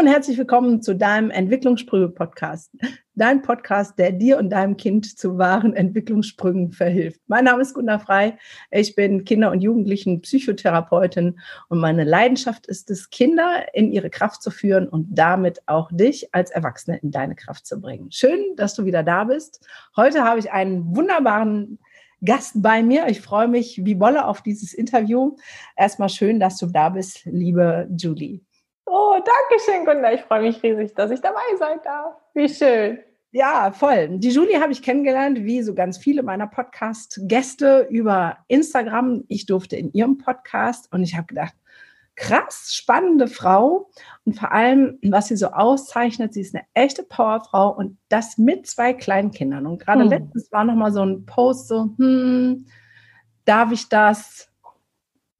und herzlich willkommen zu deinem Entwicklungssprünge-Podcast. Dein Podcast, der dir und deinem Kind zu wahren Entwicklungssprüngen verhilft. Mein Name ist Gunda Frei. Ich bin Kinder- und Jugendlichen Psychotherapeutin und meine Leidenschaft ist es, Kinder in ihre Kraft zu führen und damit auch dich als Erwachsene in deine Kraft zu bringen. Schön, dass du wieder da bist. Heute habe ich einen wunderbaren Gast bei mir. Ich freue mich wie Wolle auf dieses Interview. Erstmal schön, dass du da bist, liebe Julie. Oh, danke schön, Gunda. Ich freue mich riesig, dass ich dabei sein darf. Wie schön. Ja, voll. Die Julie habe ich kennengelernt, wie so ganz viele meiner Podcast-Gäste über Instagram. Ich durfte in ihrem Podcast und ich habe gedacht, krass, spannende Frau. Und vor allem, was sie so auszeichnet, sie ist eine echte Powerfrau und das mit zwei kleinen Kindern. Und gerade hm. letztens war nochmal so ein Post so, hm, darf ich das?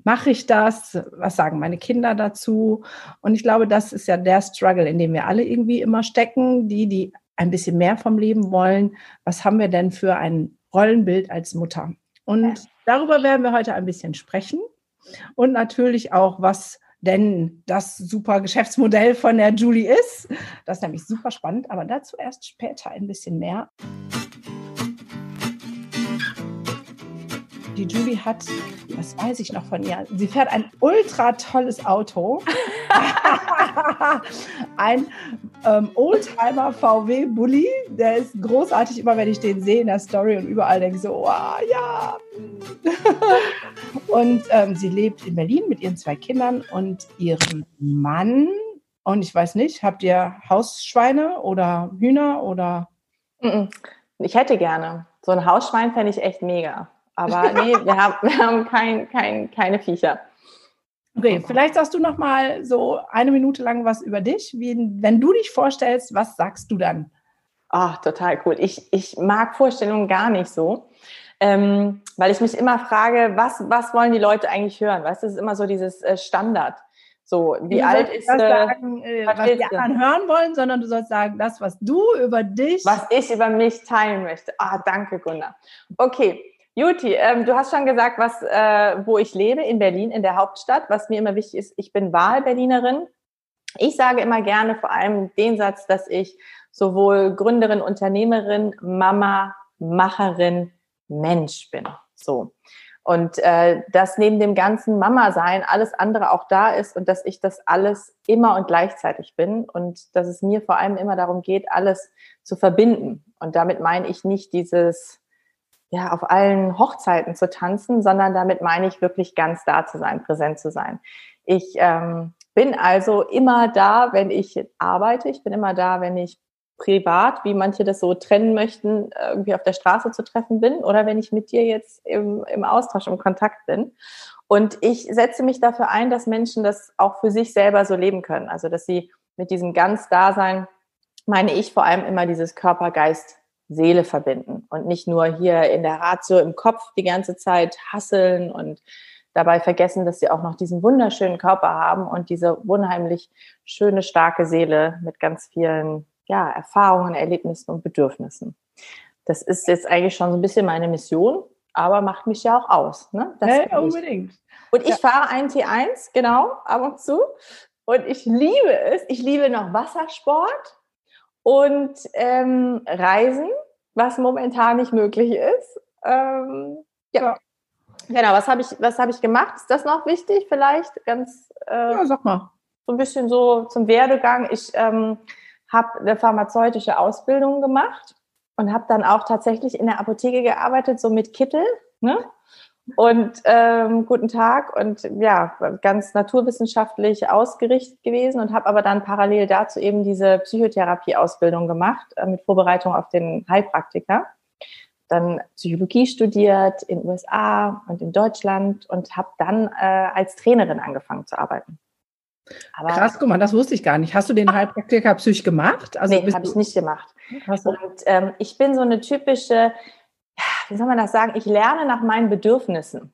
Mache ich das? Was sagen meine Kinder dazu? Und ich glaube, das ist ja der Struggle, in dem wir alle irgendwie immer stecken, die, die ein bisschen mehr vom Leben wollen. Was haben wir denn für ein Rollenbild als Mutter? Und darüber werden wir heute ein bisschen sprechen. Und natürlich auch, was denn das super Geschäftsmodell von der Julie ist. Das ist nämlich super spannend, aber dazu erst später ein bisschen mehr. Die Julie hat, was weiß ich noch von ihr, sie fährt ein ultra tolles Auto. ein ähm, Oldtimer VW Bully, der ist großartig, immer wenn ich den sehe in der Story und überall denke ich so, wow, ja. und ähm, sie lebt in Berlin mit ihren zwei Kindern und ihrem Mann. Und ich weiß nicht, habt ihr Hausschweine oder Hühner oder? Ich hätte gerne. So ein Hausschwein fände ich echt mega. Aber nee, wir haben, wir haben kein, kein, keine Viecher. Okay, vielleicht sagst du noch mal so eine Minute lang was über dich. Wie, wenn du dich vorstellst, was sagst du dann? Ach, total cool. Ich, ich mag Vorstellungen gar nicht so, ähm, weil ich mich immer frage, was, was wollen die Leute eigentlich hören? Weißt du, das ist immer so dieses äh, Standard. So, wie du alt ist äh, sagen, äh, was, was die anderen hören wollen, sondern du sollst sagen, das, was du über dich. Was ich über mich teilen möchte. Ah, danke, Gunnar. Okay, Juti, ähm, du hast schon gesagt, was, äh, wo ich lebe, in Berlin, in der Hauptstadt. Was mir immer wichtig ist, ich bin Wahlberlinerin. Ich sage immer gerne vor allem den Satz, dass ich sowohl Gründerin, Unternehmerin, Mama, Macherin, Mensch bin. So. Und äh, dass neben dem ganzen Mama-Sein alles andere auch da ist und dass ich das alles immer und gleichzeitig bin und dass es mir vor allem immer darum geht, alles zu verbinden. Und damit meine ich nicht dieses ja, auf allen Hochzeiten zu tanzen, sondern damit meine ich wirklich ganz da zu sein, präsent zu sein. Ich ähm, bin also immer da, wenn ich arbeite. Ich bin immer da, wenn ich privat, wie manche das so trennen möchten, irgendwie auf der Straße zu treffen bin oder wenn ich mit dir jetzt im, im Austausch, im Kontakt bin. Und ich setze mich dafür ein, dass Menschen das auch für sich selber so leben können. Also, dass sie mit diesem ganz Dasein, meine ich vor allem immer dieses Körper-Geist Seele verbinden und nicht nur hier in der Ratio im Kopf die ganze Zeit hasseln und dabei vergessen, dass sie auch noch diesen wunderschönen Körper haben und diese unheimlich schöne, starke Seele mit ganz vielen ja, Erfahrungen, Erlebnissen und Bedürfnissen. Das ist jetzt eigentlich schon so ein bisschen meine Mission, aber macht mich ja auch aus. Ne? Das hey, unbedingt. Und ich ja. fahre einen T1, genau, ab und zu. Und ich liebe es. Ich liebe noch Wassersport und ähm, Reisen, was momentan nicht möglich ist. Ähm, ja. ja. Genau, was habe ich, was ich gemacht? Ist das noch wichtig vielleicht? Ganz äh, ja, sag mal. So ein bisschen so zum Werdegang. Ich ähm, habe eine pharmazeutische Ausbildung gemacht und habe dann auch tatsächlich in der Apotheke gearbeitet, so mit Kittel. Ne? Und ähm, guten Tag und ja, ganz naturwissenschaftlich ausgerichtet gewesen und habe aber dann parallel dazu eben diese Psychotherapie-Ausbildung gemacht äh, mit Vorbereitung auf den Heilpraktiker. Dann Psychologie studiert in USA und in Deutschland und habe dann äh, als Trainerin angefangen zu arbeiten. Aber Krass, guck mal, das wusste ich gar nicht. Hast du den Heilpraktiker Psych gemacht? Also nee, habe ich nicht gemacht. Und ähm, ich bin so eine typische, wie soll man das sagen, ich lerne nach meinen Bedürfnissen.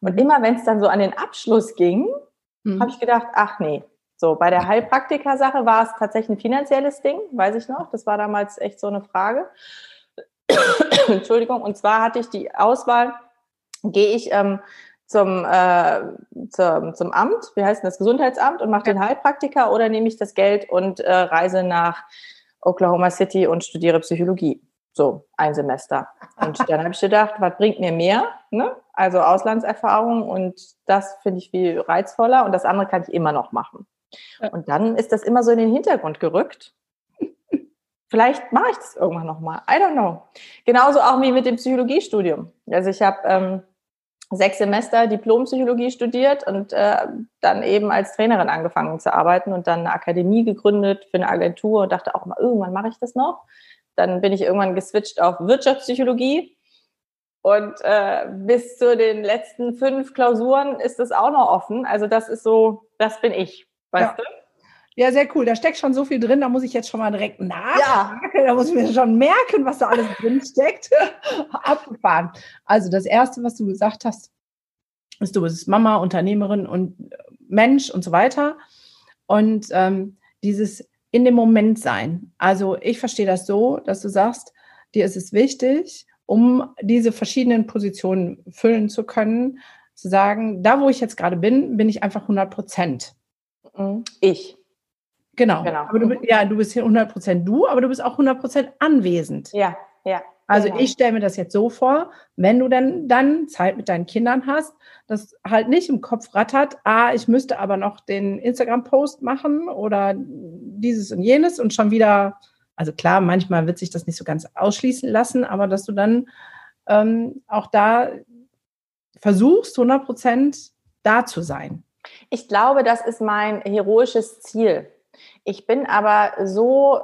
Und mhm. immer wenn es dann so an den Abschluss ging, mhm. habe ich gedacht, ach nee. So, bei der Heilpraktiker-Sache war es tatsächlich ein finanzielles Ding, weiß ich noch. Das war damals echt so eine Frage. Entschuldigung. Und zwar hatte ich die Auswahl, gehe ich ähm, zum, äh, zum, zum Amt, wie heißt das, Gesundheitsamt und mache den Heilpraktiker oder nehme ich das Geld und äh, reise nach Oklahoma City und studiere Psychologie? So, ein Semester. Und dann habe ich gedacht, was bringt mir mehr? Ne? Also Auslandserfahrung und das finde ich viel reizvoller und das andere kann ich immer noch machen. Und dann ist das immer so in den Hintergrund gerückt. Vielleicht mache ich das irgendwann nochmal. I don't know. Genauso auch wie mit dem Psychologiestudium. Also ich habe ähm, sechs Semester Diplompsychologie studiert und äh, dann eben als Trainerin angefangen zu arbeiten und dann eine Akademie gegründet für eine Agentur und dachte auch mal, irgendwann mache ich das noch. Dann bin ich irgendwann geswitcht auf Wirtschaftspsychologie und äh, bis zu den letzten fünf Klausuren ist das auch noch offen. Also das ist so, das bin ich, weißt ja. du? Ja, sehr cool. Da steckt schon so viel drin, da muss ich jetzt schon mal direkt nachfragen. Ja. Da muss ich mir schon merken, was da alles drin steckt. Abgefahren. Also das Erste, was du gesagt hast, ist, du bist Mama, Unternehmerin und Mensch und so weiter. Und ähm, dieses in dem Moment sein. Also ich verstehe das so, dass du sagst, dir ist es wichtig, um diese verschiedenen Positionen füllen zu können, zu sagen, da wo ich jetzt gerade bin, bin ich einfach 100 Prozent. Mhm. Ich. Genau. genau. Aber du, ja, du bist hier 100 Prozent du, aber du bist auch 100 Prozent anwesend. Ja, ja. Also genau. ich stelle mir das jetzt so vor, wenn du denn dann Zeit mit deinen Kindern hast, das halt nicht im Kopf rattert, ah, ich müsste aber noch den Instagram-Post machen oder dieses und jenes und schon wieder, also klar, manchmal wird sich das nicht so ganz ausschließen lassen, aber dass du dann ähm, auch da versuchst, 100 Prozent da zu sein. Ich glaube, das ist mein heroisches Ziel. Ich bin aber so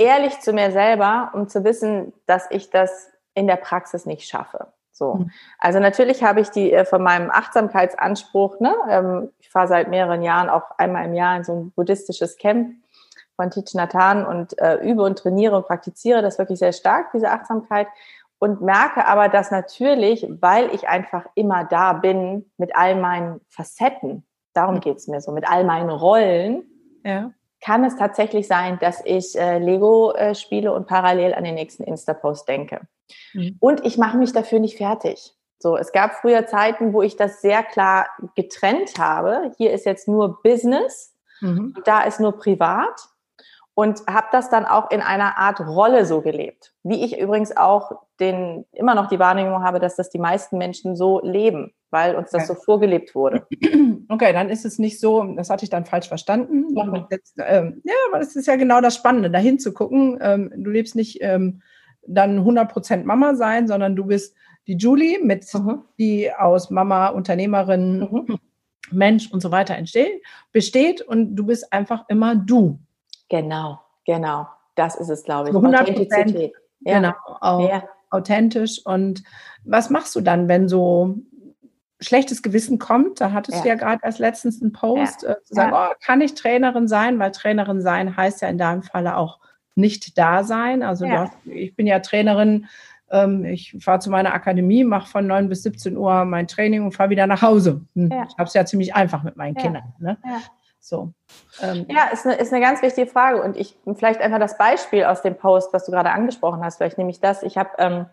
ehrlich zu mir selber, um zu wissen, dass ich das in der Praxis nicht schaffe. So. Mhm. Also natürlich habe ich die äh, von meinem Achtsamkeitsanspruch, ne, ähm, ich fahre seit mehreren Jahren auch einmal im Jahr in so ein buddhistisches Camp von Thich Nhat Hanh und äh, übe und trainiere und praktiziere das wirklich sehr stark, diese Achtsamkeit. Und merke aber, dass natürlich, weil ich einfach immer da bin mit all meinen Facetten, darum mhm. geht es mir so, mit all meinen Rollen, ja kann es tatsächlich sein, dass ich äh, Lego äh, spiele und parallel an den nächsten Insta-Post denke. Mhm. Und ich mache mich dafür nicht fertig. So, es gab früher Zeiten, wo ich das sehr klar getrennt habe. Hier ist jetzt nur Business, mhm. da ist nur privat und habe das dann auch in einer Art Rolle so gelebt. Wie ich übrigens auch den immer noch die Wahrnehmung habe, dass das die meisten Menschen so leben weil uns das okay. so vorgelebt wurde. Okay, dann ist es nicht so, das hatte ich dann falsch verstanden. Mhm. Jetzt, ähm, ja, aber das ist ja genau das Spannende, dahin zu gucken. Ähm, du lebst nicht ähm, dann 100% Mama sein, sondern du bist die Julie, mit, mhm. die aus Mama, Unternehmerin, mhm. Mensch und so weiter entsteht, besteht und du bist einfach immer du. Genau, genau. Das ist es, glaube ich. 100 Authentizität. Ja. Genau, auch ja. authentisch. Und was machst du dann, wenn so schlechtes Gewissen kommt. Da hattest ja. du ja gerade erst letztens einen Post, ja. äh, zu sagen, ja. oh, kann ich Trainerin sein? Weil Trainerin sein heißt ja in deinem Falle auch nicht da sein. Also hast, ich bin ja Trainerin, ähm, ich fahre zu meiner Akademie, mache von 9 bis 17 Uhr mein Training und fahre wieder nach Hause. Hm. Ich habe es ja ziemlich einfach mit meinen Kindern. Ne? So. Ähm. Ja, ist eine, ist eine ganz wichtige Frage. Und ich vielleicht einfach das Beispiel aus dem Post, was du gerade angesprochen hast, vielleicht nehme ich das. Ich habe ähm,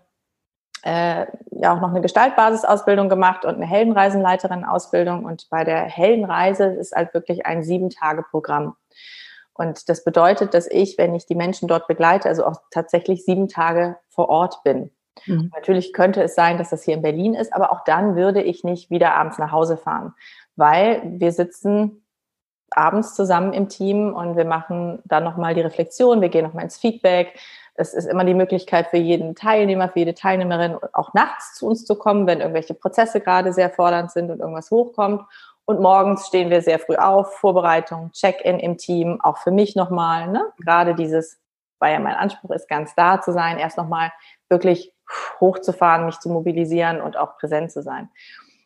äh, ja auch noch eine Gestaltbasisausbildung gemacht und eine Heldenreisenleiterin-Ausbildung. Und bei der Heldenreise ist halt wirklich ein Sieben-Tage-Programm. Und das bedeutet, dass ich, wenn ich die Menschen dort begleite, also auch tatsächlich sieben Tage vor Ort bin. Mhm. Natürlich könnte es sein, dass das hier in Berlin ist, aber auch dann würde ich nicht wieder abends nach Hause fahren, weil wir sitzen abends zusammen im Team und wir machen dann nochmal die Reflexion, wir gehen nochmal ins Feedback, es ist immer die Möglichkeit für jeden Teilnehmer, für jede Teilnehmerin, auch nachts zu uns zu kommen, wenn irgendwelche Prozesse gerade sehr fordernd sind und irgendwas hochkommt. Und morgens stehen wir sehr früh auf, Vorbereitung, Check-in im Team, auch für mich nochmal. Ne? Gerade dieses, weil ja mein Anspruch ist, ganz da zu sein, erst nochmal wirklich hochzufahren, mich zu mobilisieren und auch präsent zu sein.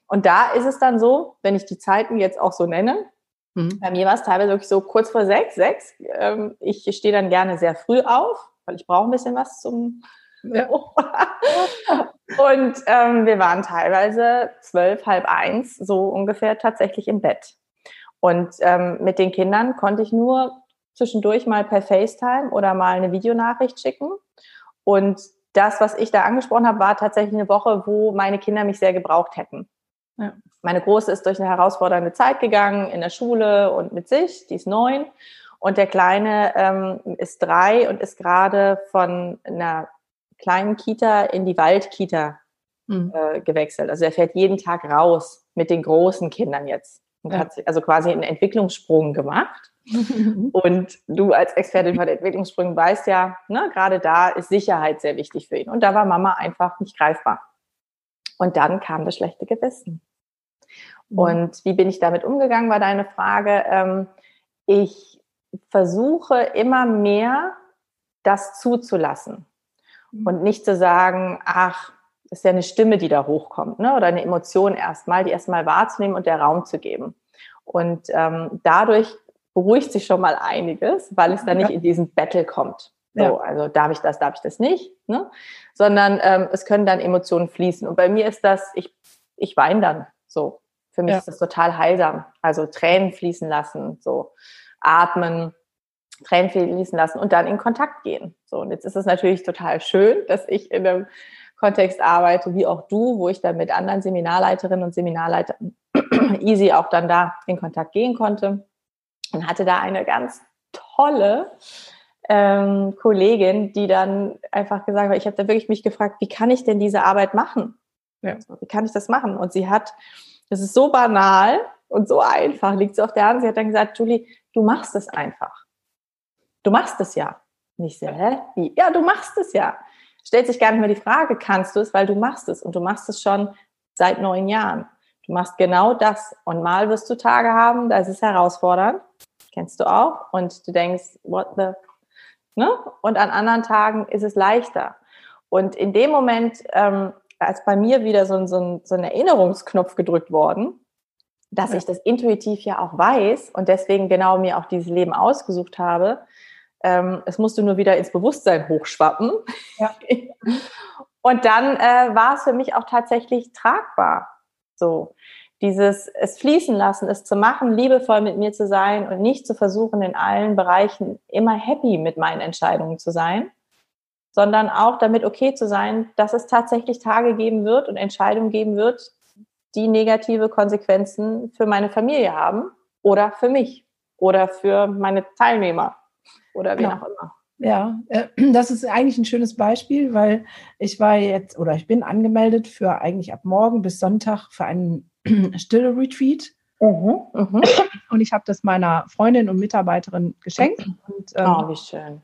Und da ist es dann so, wenn ich die Zeiten jetzt auch so nenne, mhm. bei mir war es teilweise wirklich so kurz vor sechs, sechs. Ähm, ich stehe dann gerne sehr früh auf, weil ich brauche ein bisschen was zum. Ja. und ähm, wir waren teilweise zwölf, halb eins, so ungefähr tatsächlich im Bett. Und ähm, mit den Kindern konnte ich nur zwischendurch mal per FaceTime oder mal eine Videonachricht schicken. Und das, was ich da angesprochen habe, war tatsächlich eine Woche, wo meine Kinder mich sehr gebraucht hätten. Ja. Meine Große ist durch eine herausfordernde Zeit gegangen in der Schule und mit sich, die ist neun. Und der Kleine ähm, ist drei und ist gerade von einer kleinen Kita in die Waldkita mhm. äh, gewechselt. Also er fährt jeden Tag raus mit den großen Kindern jetzt. Und ja. hat also quasi einen Entwicklungssprung gemacht. und du als Expertin von Entwicklungssprüngen weißt ja, ne, gerade da ist Sicherheit sehr wichtig für ihn. Und da war Mama einfach nicht greifbar. Und dann kam das schlechte Gewissen. Mhm. Und wie bin ich damit umgegangen, war deine Frage. Ähm, ich versuche immer mehr, das zuzulassen. Mhm. Und nicht zu sagen, ach, das ist ja eine Stimme, die da hochkommt, ne? oder eine Emotion erstmal, die erstmal wahrzunehmen und der Raum zu geben. Und ähm, dadurch beruhigt sich schon mal einiges, weil es dann nicht in diesen Battle kommt. So, ja. also darf ich das, darf ich das nicht, ne? sondern ähm, es können dann Emotionen fließen. Und bei mir ist das, ich, ich weine dann so. Für mich ja. ist das total heilsam. Also Tränen fließen lassen, so atmen, Tränen fließen lassen und dann in Kontakt gehen. So, und jetzt ist es natürlich total schön, dass ich in einem Kontext arbeite, wie auch du, wo ich dann mit anderen Seminarleiterinnen und Seminarleitern easy auch dann da in Kontakt gehen konnte. Und hatte da eine ganz tolle ähm, Kollegin, die dann einfach gesagt hat, ich habe da wirklich mich gefragt, wie kann ich denn diese Arbeit machen? Ja. Wie kann ich das machen? Und sie hat, das ist so banal und so einfach, liegt so auf der Hand. Sie hat dann gesagt, Julie, du machst es einfach. Du machst es ja. Nicht sehr, hä? Wie? Ja, du machst es ja stellt sich gar nicht mehr die Frage, kannst du es, weil du machst es und du machst es schon seit neun Jahren. Du machst genau das und mal wirst du Tage haben, da ist es herausfordernd, kennst du auch und du denkst, what the, ne? Und an anderen Tagen ist es leichter. Und in dem Moment, ähm, als bei mir wieder so ein, so, ein, so ein Erinnerungsknopf gedrückt worden, dass ja. ich das intuitiv ja auch weiß und deswegen genau mir auch dieses Leben ausgesucht habe, ähm, es musste nur wieder ins Bewusstsein hochschwappen. Ja. Und dann äh, war es für mich auch tatsächlich tragbar. So dieses es fließen lassen, es zu machen, liebevoll mit mir zu sein und nicht zu versuchen, in allen Bereichen immer happy mit meinen Entscheidungen zu sein, sondern auch damit okay zu sein, dass es tatsächlich Tage geben wird und Entscheidungen geben wird, die negative Konsequenzen für meine Familie haben oder für mich oder für meine Teilnehmer oder wie genau. auch immer. Ja, äh, das ist eigentlich ein schönes Beispiel, weil ich war jetzt oder ich bin angemeldet für eigentlich ab morgen bis Sonntag für einen stille Retreat. Mhm, mhm. Und ich habe das meiner Freundin und Mitarbeiterin geschenkt. Und, ähm, oh, wie schön.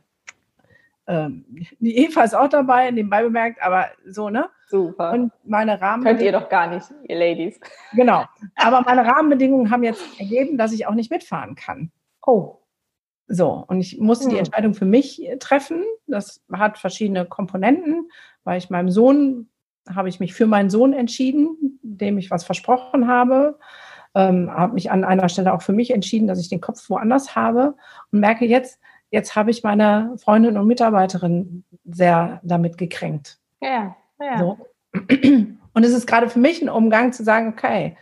Ähm, die Eva ist auch dabei, nebenbei bemerkt, aber so, ne? Super. Und meine Rahmen. Könnt ihr doch gar nicht, ihr Ladies. Genau. Aber meine Rahmenbedingungen haben jetzt ergeben, dass ich auch nicht mitfahren kann. Oh. So, und ich musste hm. die Entscheidung für mich äh, treffen. Das hat verschiedene Komponenten, weil ich meinem Sohn, habe ich mich für meinen Sohn entschieden, dem ich was versprochen habe. Ähm, habe mich an einer Stelle auch für mich entschieden, dass ich den Kopf woanders habe und merke jetzt, jetzt habe ich meine Freundin und Mitarbeiterin sehr damit gekränkt. Ja, ja. So. Und es ist gerade für mich ein Umgang zu sagen, okay,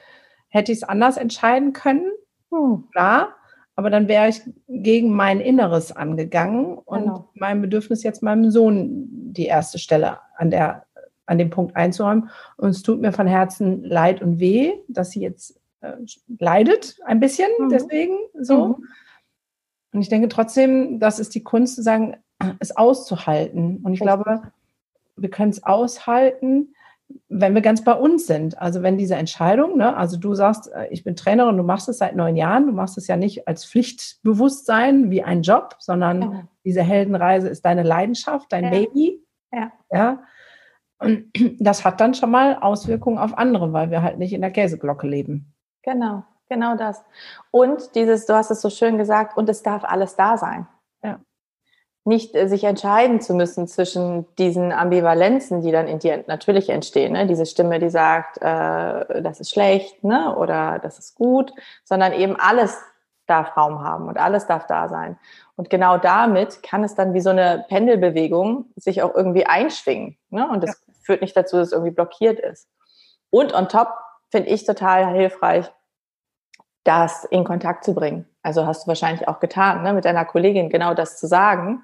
hätte ich es anders entscheiden können? Hm, klar. Aber dann wäre ich gegen mein Inneres angegangen und genau. mein Bedürfnis jetzt meinem Sohn die erste Stelle an der an dem Punkt einzuräumen. Und es tut mir von Herzen leid und weh, dass sie jetzt äh, leidet ein bisschen mhm. deswegen so. Mhm. Und ich denke trotzdem, das ist die Kunst zu sagen, es auszuhalten. Und ich Richtig. glaube, wir können es aushalten, wenn wir ganz bei uns sind, also wenn diese Entscheidung, ne, also du sagst, äh, ich bin Trainerin, du machst es seit neun Jahren, du machst es ja nicht als Pflichtbewusstsein wie ein Job, sondern ja. diese Heldenreise ist deine Leidenschaft, dein ja. Baby. Ja. ja. Und das hat dann schon mal Auswirkungen auf andere, weil wir halt nicht in der Käseglocke leben. Genau, genau das. Und dieses, du hast es so schön gesagt, und es darf alles da sein nicht äh, sich entscheiden zu müssen zwischen diesen Ambivalenzen, die dann in dir natürlich entstehen. Ne? Diese Stimme, die sagt, äh, das ist schlecht ne? oder das ist gut, sondern eben alles darf Raum haben und alles darf da sein. Und genau damit kann es dann wie so eine Pendelbewegung sich auch irgendwie einschwingen. Ne? Und das ja. Führt nicht dazu, dass es irgendwie blockiert ist. Und on top finde ich total hilfreich, das in Kontakt zu bringen. Also hast du wahrscheinlich auch getan, ne? mit deiner Kollegin genau das zu sagen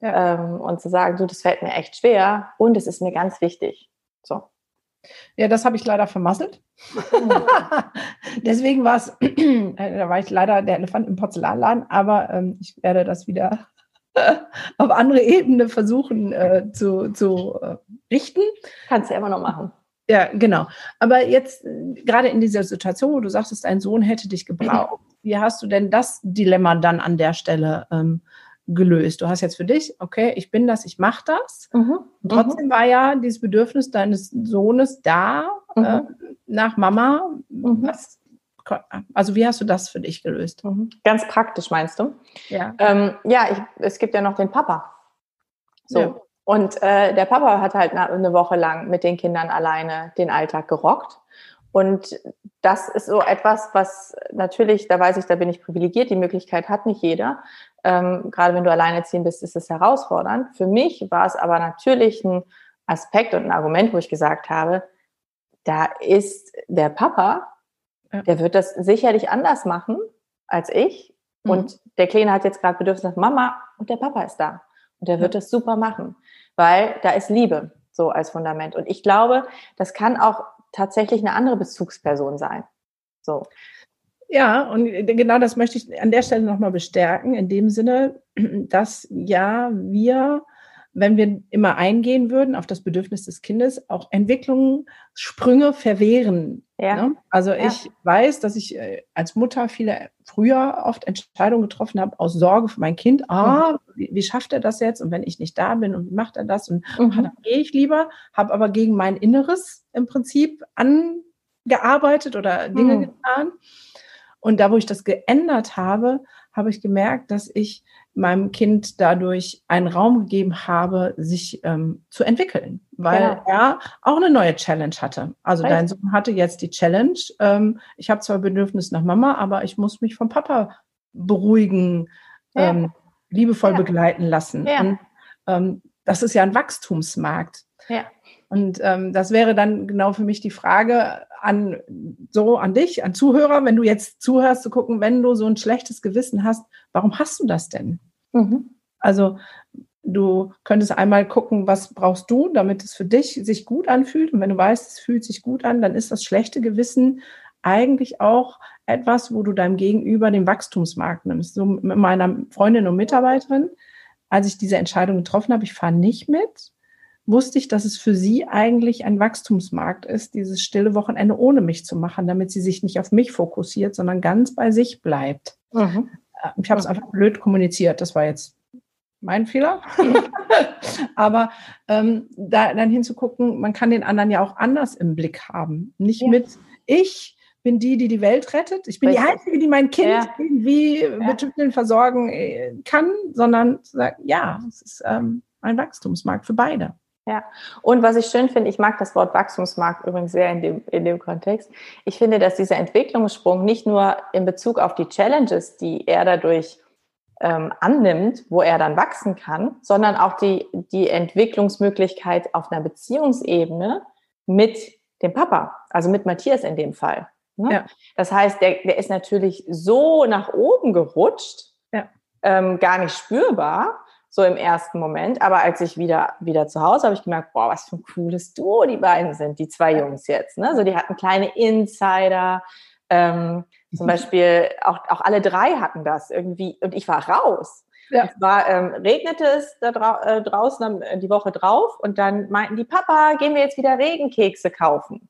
ja. ähm, und zu sagen, du, das fällt mir echt schwer und es ist mir ganz wichtig. So. Ja, das habe ich leider vermasselt. Deswegen war es, äh, da war ich leider der Elefant im Porzellanladen, aber ähm, ich werde das wieder auf andere Ebene versuchen äh, zu, zu äh, richten. Kannst du ja immer noch machen. Ja, genau. Aber jetzt äh, gerade in dieser Situation, wo du sagtest, dein Sohn hätte dich gebraucht, wie hast du denn das Dilemma dann an der Stelle ähm, gelöst? Du hast jetzt für dich, okay, ich bin das, ich mache das. Mhm. Trotzdem mhm. war ja dieses Bedürfnis deines Sohnes da mhm. äh, nach Mama. Mhm. Was, also wie hast du das für dich gelöst? Mhm. Ganz praktisch meinst du? Ja. Ähm, ja, ich, es gibt ja noch den Papa. So. Ja. Und äh, der Papa hat halt eine Woche lang mit den Kindern alleine den Alltag gerockt. Und das ist so etwas, was natürlich, da weiß ich, da bin ich privilegiert, die Möglichkeit hat nicht jeder. Ähm, gerade wenn du alleinerziehend bist, ist es herausfordernd. Für mich war es aber natürlich ein Aspekt und ein Argument, wo ich gesagt habe, da ist der Papa, ja. der wird das sicherlich anders machen als ich. Mhm. Und der Kleine hat jetzt gerade Bedürfnis nach Mama und der Papa ist da. Und der wird ja. das super machen, weil da ist Liebe so als Fundament. Und ich glaube, das kann auch tatsächlich eine andere Bezugsperson sein. So. Ja, und genau das möchte ich an der Stelle nochmal bestärken, in dem Sinne, dass ja, wir, wenn wir immer eingehen würden auf das Bedürfnis des Kindes, auch Entwicklungssprünge verwehren. Ja. Ne? Also ja. ich weiß, dass ich äh, als Mutter viele früher oft Entscheidungen getroffen habe aus Sorge für mein Kind. Ah, mhm. wie, wie, schafft er das jetzt? Und wenn ich nicht da bin und wie macht er das? Und mhm. ah, dann gehe ich lieber, habe aber gegen mein Inneres im Prinzip angearbeitet oder Dinge mhm. getan. Und da, wo ich das geändert habe, habe ich gemerkt, dass ich meinem Kind dadurch einen Raum gegeben habe, sich ähm, zu entwickeln, weil ja. er auch eine neue Challenge hatte. Also Echt? dein Sohn hatte jetzt die Challenge. Ähm, ich habe zwar Bedürfnis nach Mama, aber ich muss mich vom Papa beruhigen, ja. ähm, liebevoll ja. begleiten lassen. Und ähm, das ist ja ein Wachstumsmarkt. Und ähm, das wäre dann genau für mich die Frage an so an dich, an Zuhörer, wenn du jetzt zuhörst, zu gucken, wenn du so ein schlechtes Gewissen hast, warum hast du das denn? Mhm. Also du könntest einmal gucken, was brauchst du, damit es für dich sich gut anfühlt. Und wenn du weißt, es fühlt sich gut an, dann ist das schlechte Gewissen eigentlich auch etwas, wo du deinem Gegenüber den Wachstumsmarkt nimmst. So mit meiner Freundin und Mitarbeiterin, als ich diese Entscheidung getroffen habe, ich fahre nicht mit, wusste ich, dass es für sie eigentlich ein Wachstumsmarkt ist, dieses stille Wochenende ohne mich zu machen, damit sie sich nicht auf mich fokussiert, sondern ganz bei sich bleibt. Mhm. Äh, ich habe es einfach blöd kommuniziert. Das war jetzt mein Fehler. Aber ähm, da dann hinzugucken, man kann den anderen ja auch anders im Blick haben. Nicht ja. mit ich bin die, die die Welt rettet. Ich bin Richtig. die Einzige, die mein Kind ja. irgendwie ja. mit Tüchteln versorgen äh, kann, sondern zu sagen, ja, es ist ähm, ein Wachstumsmarkt für beide. Ja, und was ich schön finde, ich mag das Wort Wachstumsmarkt übrigens sehr in dem, in dem Kontext. Ich finde, dass dieser Entwicklungssprung nicht nur in Bezug auf die Challenges, die er dadurch ähm, annimmt, wo er dann wachsen kann, sondern auch die, die Entwicklungsmöglichkeit auf einer Beziehungsebene mit dem Papa, also mit Matthias in dem Fall. Ne? Ja. Das heißt, der, der ist natürlich so nach oben gerutscht, ja. ähm, gar nicht spürbar so im ersten Moment. Aber als ich wieder, wieder zu Hause habe ich gemerkt, boah, was für ein cooles Duo die beiden sind, die zwei Jungs jetzt. Ne? So, die hatten kleine Insider. Ähm, zum. Beispiel auch, auch alle drei hatten das irgendwie und ich war raus. Ja. Es war, ähm, regnete es da dra äh, draußen äh, die Woche drauf und dann meinten die, Papa, gehen wir jetzt wieder Regenkekse kaufen.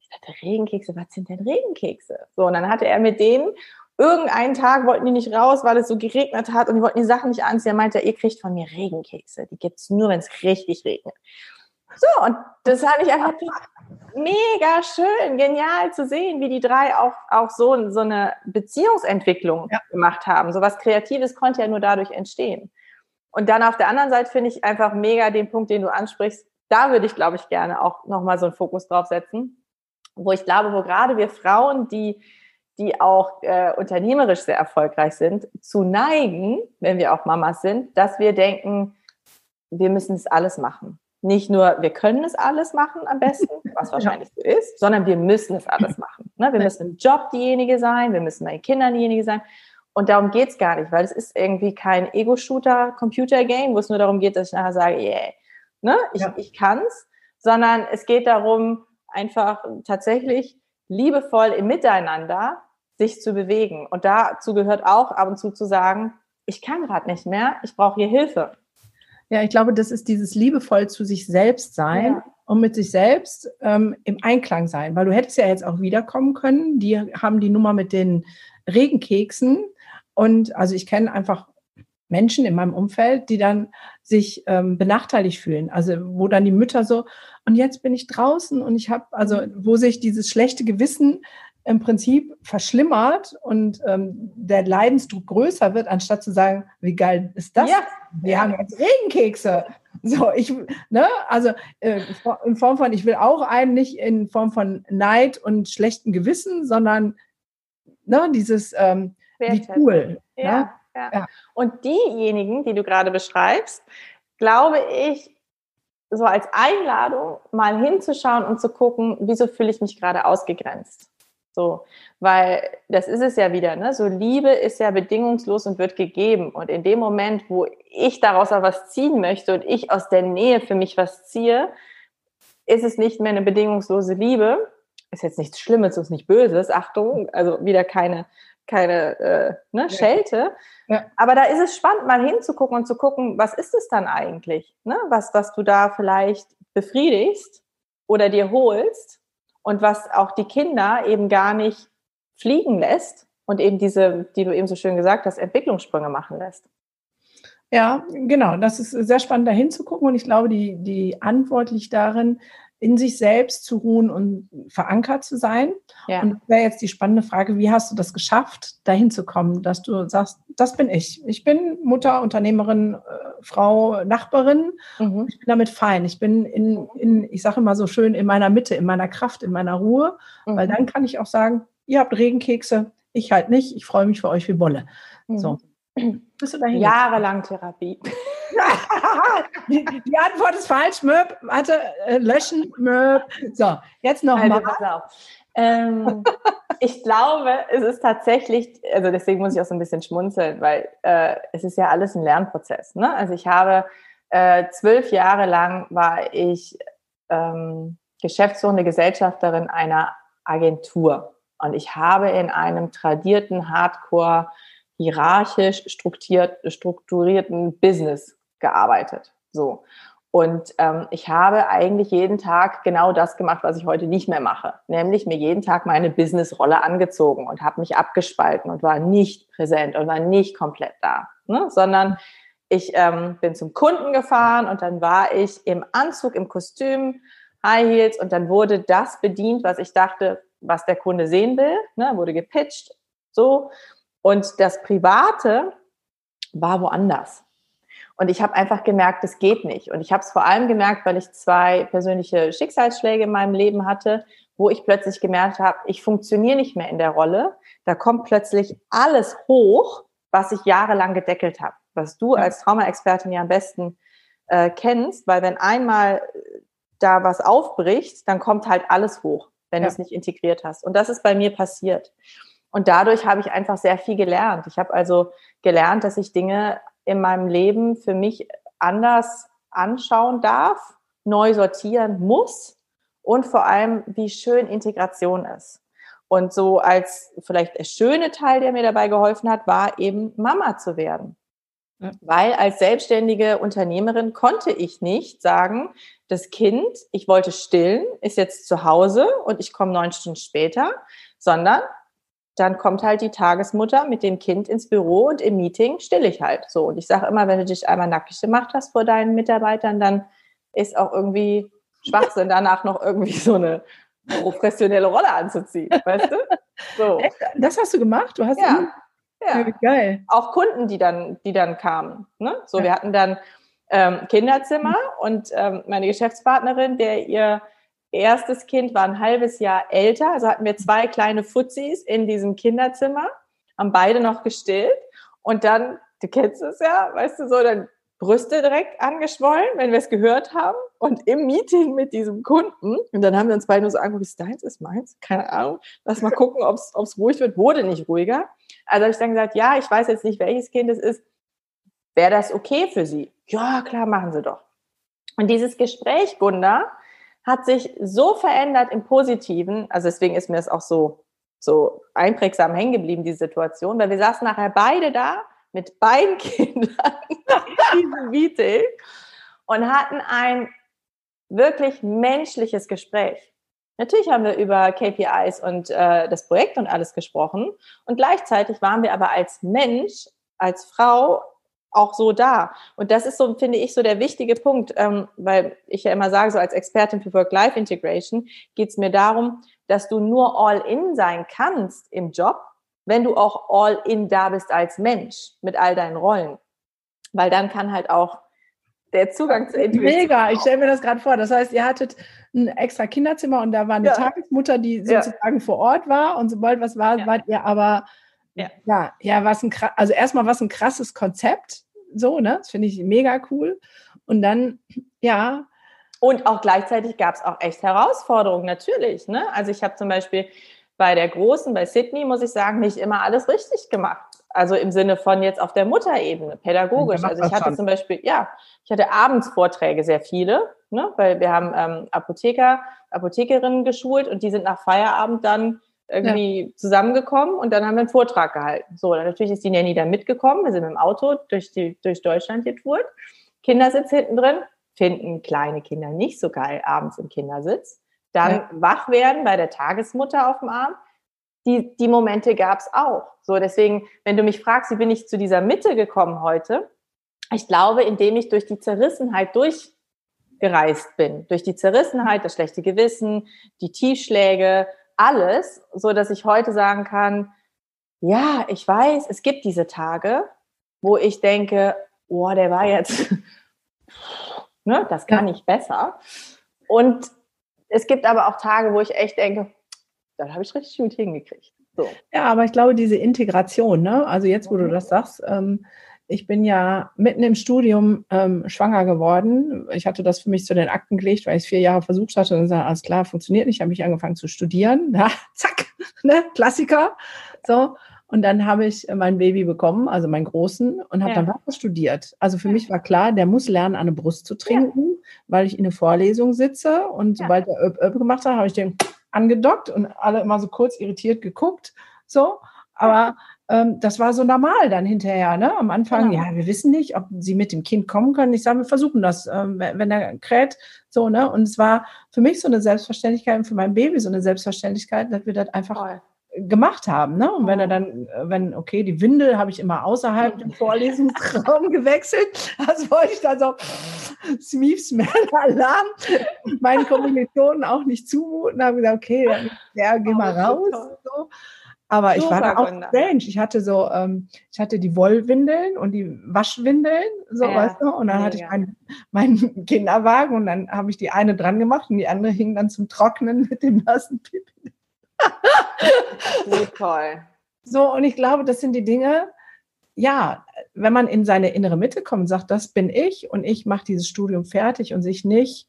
Ich dachte, Regenkekse, was sind denn Regenkekse? So, und dann hatte er mit denen irgendeinen Tag wollten die nicht raus, weil es so geregnet hat und die wollten die Sachen nicht anziehen. Er meinte, ihr kriegt von mir Regenkekse. Die gibt's nur, wenn es richtig regnet. So, und das fand ich einfach mega schön, genial zu sehen, wie die drei auch, auch so, so eine Beziehungsentwicklung ja. gemacht haben. So was Kreatives konnte ja nur dadurch entstehen. Und dann auf der anderen Seite finde ich einfach mega den Punkt, den du ansprichst. Da würde ich, glaube ich, gerne auch nochmal so einen Fokus drauf setzen. Wo ich glaube, wo gerade wir Frauen, die die auch äh, unternehmerisch sehr erfolgreich sind, zu neigen, wenn wir auch Mamas sind, dass wir denken, wir müssen es alles machen. Nicht nur, wir können es alles machen am besten, was wahrscheinlich so ist, sondern wir müssen es alles machen. Ne? Wir müssen im Job diejenige sein, wir müssen bei den Kindern diejenige sein. Und darum geht es gar nicht, weil es ist irgendwie kein Ego-Shooter-Computer-Game, wo es nur darum geht, dass ich nachher sage, yeah, ne? ich, ja. ich kann's, sondern es geht darum, einfach tatsächlich liebevoll im Miteinander sich zu bewegen. Und dazu gehört auch ab und zu zu sagen, ich kann gerade nicht mehr, ich brauche hier Hilfe. Ja, ich glaube, das ist dieses liebevoll zu sich selbst sein ja. und mit sich selbst ähm, im Einklang sein, weil du hättest ja jetzt auch wiederkommen können. Die haben die Nummer mit den Regenkeksen und also ich kenne einfach Menschen in meinem Umfeld, die dann sich ähm, benachteiligt fühlen. Also wo dann die Mütter so, und jetzt bin ich draußen und ich habe, also wo sich dieses schlechte Gewissen im Prinzip verschlimmert und ähm, der Leidensdruck größer wird, anstatt zu sagen, wie geil ist das? Ja. Wir haben jetzt Regenkekse. So, ich, ne, also äh, in Form von, ich will auch einen, nicht in Form von Neid und schlechtem Gewissen, sondern ne, dieses, ähm, wie cool. Ja, ne? ja. ja. Und diejenigen, die du gerade beschreibst, glaube ich, so als Einladung mal hinzuschauen und zu gucken, wieso fühle ich mich gerade ausgegrenzt? So, weil das ist es ja wieder, ne? So Liebe ist ja bedingungslos und wird gegeben. Und in dem Moment, wo ich daraus auch was ziehen möchte und ich aus der Nähe für mich was ziehe, ist es nicht mehr eine bedingungslose Liebe. Ist jetzt nichts Schlimmes, ist nicht Böses, Achtung, also wieder keine, keine äh, ne, Schelte. Ja. Aber da ist es spannend, mal hinzugucken und zu gucken, was ist es dann eigentlich? Ne? Was, was du da vielleicht befriedigst oder dir holst und was auch die Kinder eben gar nicht fliegen lässt und eben diese, die du eben so schön gesagt hast, Entwicklungssprünge machen lässt. Ja, genau. Das ist sehr spannend, da hinzugucken. Und ich glaube, die, die Antwort liegt darin, in sich selbst zu ruhen und verankert zu sein. Ja. Und das wäre jetzt die spannende Frage, wie hast du das geschafft, dahin zu kommen, dass du sagst, das bin ich. Ich bin Mutter, Unternehmerin, äh, Frau, Nachbarin. Mhm. Ich bin damit fein. Ich bin in, in ich sage immer so schön, in meiner Mitte, in meiner Kraft, in meiner Ruhe. Mhm. Weil dann kann ich auch sagen, ihr habt Regenkekse, ich halt nicht. Ich freue mich für euch wie Bolle. Mhm. So. Bist du dahin? Jahrelang Therapie. die, die, Antwort ist falsch, Möb. Warte, äh, löschen, Möb. So, jetzt noch also. Ähm, ich glaube, es ist tatsächlich, also deswegen muss ich auch so ein bisschen schmunzeln, weil äh, es ist ja alles ein Lernprozess. Ne? Also ich habe äh, zwölf Jahre lang war ich ähm, geschäftsführende Gesellschafterin einer Agentur und ich habe in einem tradierten Hardcore hierarchisch strukturiert, strukturierten Business gearbeitet. So. Und ähm, ich habe eigentlich jeden Tag genau das gemacht, was ich heute nicht mehr mache, nämlich mir jeden Tag meine Businessrolle angezogen und habe mich abgespalten und war nicht präsent und war nicht komplett da, ne? sondern ich ähm, bin zum Kunden gefahren und dann war ich im Anzug, im Kostüm, High Heels und dann wurde das bedient, was ich dachte, was der Kunde sehen will, ne? wurde gepitcht, so. Und das Private war woanders. Und ich habe einfach gemerkt, das geht nicht. Und ich habe es vor allem gemerkt, weil ich zwei persönliche Schicksalsschläge in meinem Leben hatte, wo ich plötzlich gemerkt habe, ich funktioniere nicht mehr in der Rolle. Da kommt plötzlich alles hoch, was ich jahrelang gedeckelt habe, was du als Traumaexpertin ja am besten äh, kennst, weil wenn einmal da was aufbricht, dann kommt halt alles hoch, wenn ja. du es nicht integriert hast. Und das ist bei mir passiert. Und dadurch habe ich einfach sehr viel gelernt. Ich habe also gelernt, dass ich Dinge in meinem Leben für mich anders anschauen darf, neu sortieren muss und vor allem, wie schön Integration ist. Und so als vielleicht der schöne Teil, der mir dabei geholfen hat, war eben Mama zu werden. Ja. Weil als selbstständige Unternehmerin konnte ich nicht sagen, das Kind, ich wollte stillen, ist jetzt zu Hause und ich komme neun Stunden später, sondern dann kommt halt die Tagesmutter mit dem Kind ins Büro und im Meeting still ich halt so. Und ich sage immer, wenn du dich einmal nackig gemacht hast vor deinen Mitarbeitern, dann ist auch irgendwie Schwachsinn, danach noch irgendwie so eine professionelle Rolle anzuziehen, weißt du? So. Das hast du gemacht? Du hast ja. Ja. Geil. Auch Kunden, die dann, die dann kamen. Ne? So, ja. wir hatten dann ähm, Kinderzimmer und ähm, meine Geschäftspartnerin, der ihr erstes Kind war ein halbes Jahr älter, also hatten wir zwei kleine Fuzis in diesem Kinderzimmer, haben beide noch gestillt und dann, du kennst es ja, weißt du so, dann Brüste direkt angeschwollen, wenn wir es gehört haben und im Meeting mit diesem Kunden und dann haben wir uns beide nur so angeguckt, ist deins, ist meins, keine Ahnung, lass mal gucken, ob es ruhig wird, wurde nicht ruhiger. Also habe ich dann gesagt, ja, ich weiß jetzt nicht, welches Kind es ist, wäre das okay für Sie? Ja, klar, machen Sie doch. Und dieses Gespräch, Gunda, hat sich so verändert im Positiven, also deswegen ist mir das auch so, so einprägsam hängen geblieben, die Situation, weil wir saßen nachher beide da mit beiden Kindern in diesem Meeting und hatten ein wirklich menschliches Gespräch. Natürlich haben wir über KPIs und äh, das Projekt und alles gesprochen und gleichzeitig waren wir aber als Mensch, als Frau auch so da. Und das ist so, finde ich, so der wichtige Punkt, ähm, weil ich ja immer sage, so als Expertin für Work-Life-Integration geht es mir darum, dass du nur all-in sein kannst im Job, wenn du auch all-in da bist als Mensch mit all deinen Rollen. Weil dann kann halt auch der Zugang zur Intuition. Mega, ich stelle mir das gerade vor. Das heißt, ihr hattet ein extra Kinderzimmer und da war eine ja. Tagesmutter, die sozusagen ja. vor Ort war und sobald was war, ja. wart ihr aber ja, ja, ja was ein also erstmal was ein krasses Konzept, so, ne? Das finde ich mega cool. Und dann, ja. Und auch gleichzeitig gab es auch echt Herausforderungen, natürlich. Ne? Also ich habe zum Beispiel bei der Großen, bei Sydney, muss ich sagen, nicht immer alles richtig gemacht. Also im Sinne von jetzt auf der Mutterebene, pädagogisch. Also ich hatte zum Beispiel, ja, ich hatte abends Vorträge, sehr viele, ne? weil wir haben ähm, Apotheker, Apothekerinnen geschult und die sind nach Feierabend dann irgendwie ja. zusammengekommen und dann haben wir einen Vortrag gehalten. So, natürlich ist die Nanny dann mitgekommen. Wir sind mit dem Auto durch, die, durch Deutschland getourt. Kindersitz hinten drin. Finden kleine Kinder nicht so geil abends im Kindersitz. Dann ja. wach werden bei der Tagesmutter auf dem Arm. Die, die Momente gab es auch. So, deswegen, wenn du mich fragst, wie bin ich zu dieser Mitte gekommen heute? Ich glaube, indem ich durch die Zerrissenheit durchgereist bin. Durch die Zerrissenheit, das schlechte Gewissen, die Tiefschläge, alles, so dass ich heute sagen kann, ja, ich weiß, es gibt diese Tage, wo ich denke, oh, der war jetzt, ne, das kann ich besser. Und es gibt aber auch Tage, wo ich echt denke, das habe ich richtig gut hingekriegt. So. Ja, aber ich glaube, diese Integration, ne? also jetzt, wo du mhm. das sagst, ähm, ich bin ja mitten im Studium ähm, schwanger geworden. Ich hatte das für mich zu den Akten gelegt, weil ich es vier Jahre versucht hatte und gesagt, alles klar, funktioniert nicht. Habe ich angefangen zu studieren. Ja, zack, ne, Klassiker. So. Und dann habe ich mein Baby bekommen, also meinen Großen, und habe ja. dann weiter studiert. Also für ja. mich war klar, der muss lernen, an eine Brust zu trinken, ja. weil ich in eine Vorlesung sitze. Und sobald er Öp Öp gemacht hat, habe ich den angedockt und alle immer so kurz irritiert geguckt. So. Aber das war so normal dann hinterher. Ne? Am Anfang, genau. ja, wir wissen nicht, ob sie mit dem Kind kommen können. Ich sage, wir versuchen das, ähm, wenn er kräht. So, ne? Und es war für mich so eine Selbstverständlichkeit und für mein Baby so eine Selbstverständlichkeit, dass wir das einfach Voll. gemacht haben. Ne? Und wenn er dann, äh, wenn, okay, die Windel habe ich immer außerhalb dem Vorlesungsraum gewechselt. Das wollte ich dann so, Smith Smell Alarm, meinen Kommilitonen auch nicht zumuten. Da habe gesagt, okay, dann, ja, geh oh, mal raus. So. Aber Super, ich war da auch strange. Ich hatte so, ähm, ich hatte die Wollwindeln und die Waschwindeln, so ja, weißt du, und dann hatte ich meinen, meinen Kinderwagen und dann habe ich die eine dran gemacht und die andere hing dann zum Trocknen mit dem nassen Pipi. Wie toll. So, und ich glaube, das sind die Dinge, ja, wenn man in seine innere Mitte kommt und sagt, das bin ich und ich mache dieses Studium fertig und sich nicht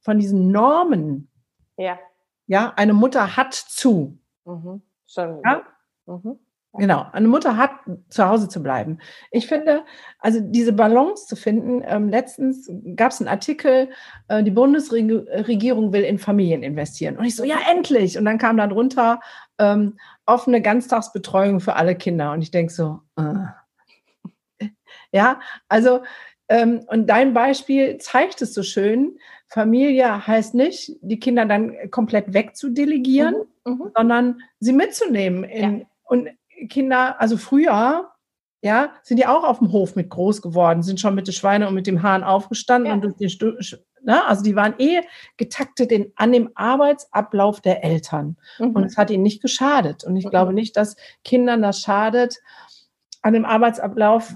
von diesen Normen, ja, ja eine Mutter hat zu. Mhm Schon. Ja? Mhm. Genau, eine Mutter hat zu Hause zu bleiben. Ich finde, also diese Balance zu finden, ähm, letztens gab es einen Artikel, äh, die Bundesregierung will in Familien investieren. Und ich so, ja, endlich. Und dann kam da drunter ähm, offene Ganztagsbetreuung für alle Kinder. Und ich denke so, äh. ja, also, und dein Beispiel zeigt es so schön. Familie heißt nicht, die Kinder dann komplett wegzudelegieren, mhm mhm. sondern sie mitzunehmen. In, ja. Und Kinder, also früher, ja, sind die auch auf dem Hof mit groß geworden, sind schon mit den Schweine und mit dem Hahn aufgestanden ja. und durch den Stu ne? also die waren eh getaktet in, an dem Arbeitsablauf der Eltern. Mhm. Und es hat ihnen nicht geschadet. Und ich mhm. glaube nicht, dass Kindern das schadet, an dem Arbeitsablauf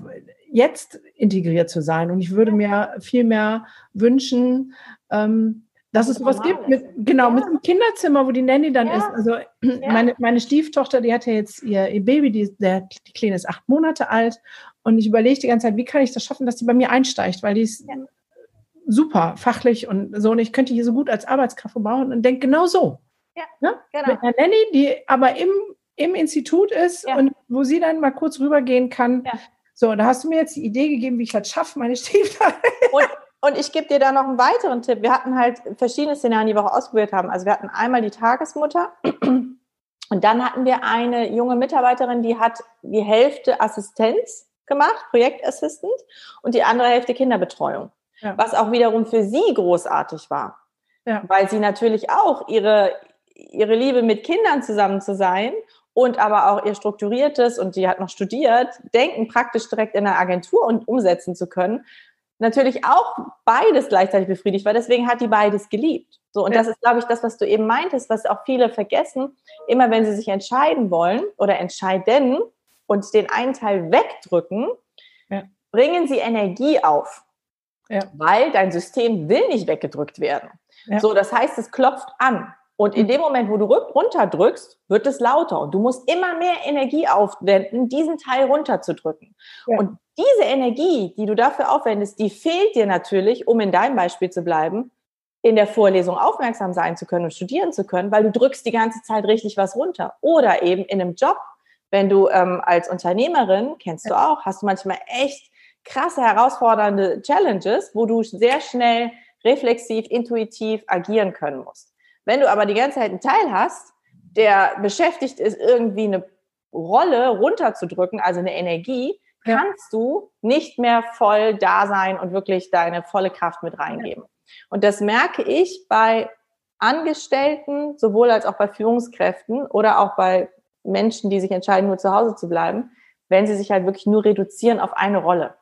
jetzt integriert zu sein. Und ich würde mir viel mehr wünschen, ähm, dass es sowas gibt, mit, genau, ja. mit einem Kinderzimmer, wo die Nanny dann ja. ist. Also ja. meine, meine Stieftochter, die hat ja jetzt ihr, ihr Baby, die, der, die Kleine ist acht Monate alt. Und ich überlege die ganze Zeit, wie kann ich das schaffen, dass die bei mir einsteigt, weil die ist super fachlich und so. Und ich könnte hier so gut als Arbeitskraft bauen und denke genau so. Ja, ne? genau. Mit einer Nanny, die aber im, im Institut ist und wo sie dann mal kurz rübergehen kann. So, da hast du mir jetzt die Idee gegeben, wie ich das schaffe, meine Stieftochter. Und Und ich gebe dir da noch einen weiteren Tipp. Wir hatten halt verschiedene Szenarien, die wir auch ausprobiert haben. Also wir hatten einmal die Tagesmutter und dann hatten wir eine junge Mitarbeiterin, die hat die Hälfte Assistenz gemacht, Projektassistent, und die andere Hälfte Kinderbetreuung. Ja. Was auch wiederum für sie großartig war. Ja. Weil sie natürlich auch ihre, ihre Liebe mit Kindern zusammen zu sein und aber auch ihr strukturiertes, und die hat noch studiert, Denken praktisch direkt in der Agentur und umsetzen zu können, natürlich auch beides gleichzeitig befriedigt war. Deswegen hat die beides geliebt. So, und ja. das ist, glaube ich, das, was du eben meintest, was auch viele vergessen. Immer wenn sie sich entscheiden wollen oder entscheiden und den einen Teil wegdrücken, ja. bringen sie Energie auf. Ja. Weil dein System will nicht weggedrückt werden. So, das heißt, es klopft an. Und in mhm. dem Moment, wo du runterdrückst, wird es lauter. Und du musst immer mehr Energie aufwenden, diesen Teil runterzudrücken. Ja. Und diese Energie, die du dafür aufwendest, die fehlt dir natürlich, um in deinem Beispiel zu bleiben, in der Vorlesung aufmerksam sein zu können und studieren zu können, weil du drückst die ganze Zeit richtig was runter. Oder eben in einem Job, wenn du ähm, als Unternehmerin, kennst du auch, hast du manchmal echt krasse, herausfordernde Challenges, wo du sehr schnell reflexiv, intuitiv agieren können musst. Wenn du aber die ganze Zeit einen Teil hast, der beschäftigt ist, irgendwie eine Rolle runterzudrücken, also eine Energie, kannst ja. du nicht mehr voll da sein und wirklich deine volle Kraft mit reingeben. Und das merke ich bei Angestellten, sowohl als auch bei Führungskräften oder auch bei Menschen, die sich entscheiden, nur zu Hause zu bleiben, wenn sie sich halt wirklich nur reduzieren auf eine Rolle.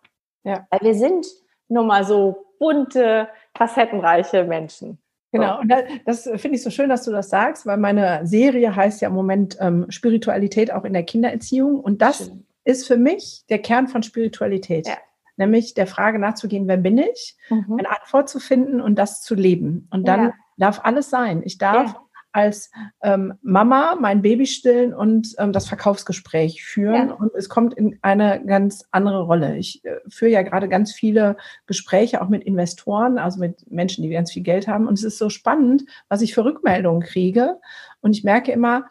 Ja. Weil wir sind nun mal so bunte, facettenreiche Menschen. Genau, und das, finde ich so schön, dass du das sagst, weil meine Serie heißt ja im Moment ähm, Spiritualität auch in der Kindererziehung. Und das schön. ist für mich der Kern von Spiritualität. Ja. Nämlich der Frage nachzugehen, wer bin ich, mhm. eine Antwort zu finden und das zu leben. Und dann ja. darf alles sein. Ich darf ja als ähm, Mama mein Baby stillen und ähm, das Verkaufsgespräch führen. Ja. Und es kommt in eine ganz andere Rolle. Ich äh, führe ja gerade ganz viele Gespräche auch mit Investoren, also mit Menschen, die ganz viel Geld haben. Und es ist so spannend, was ich für Rückmeldungen kriege. Und ich merke immer,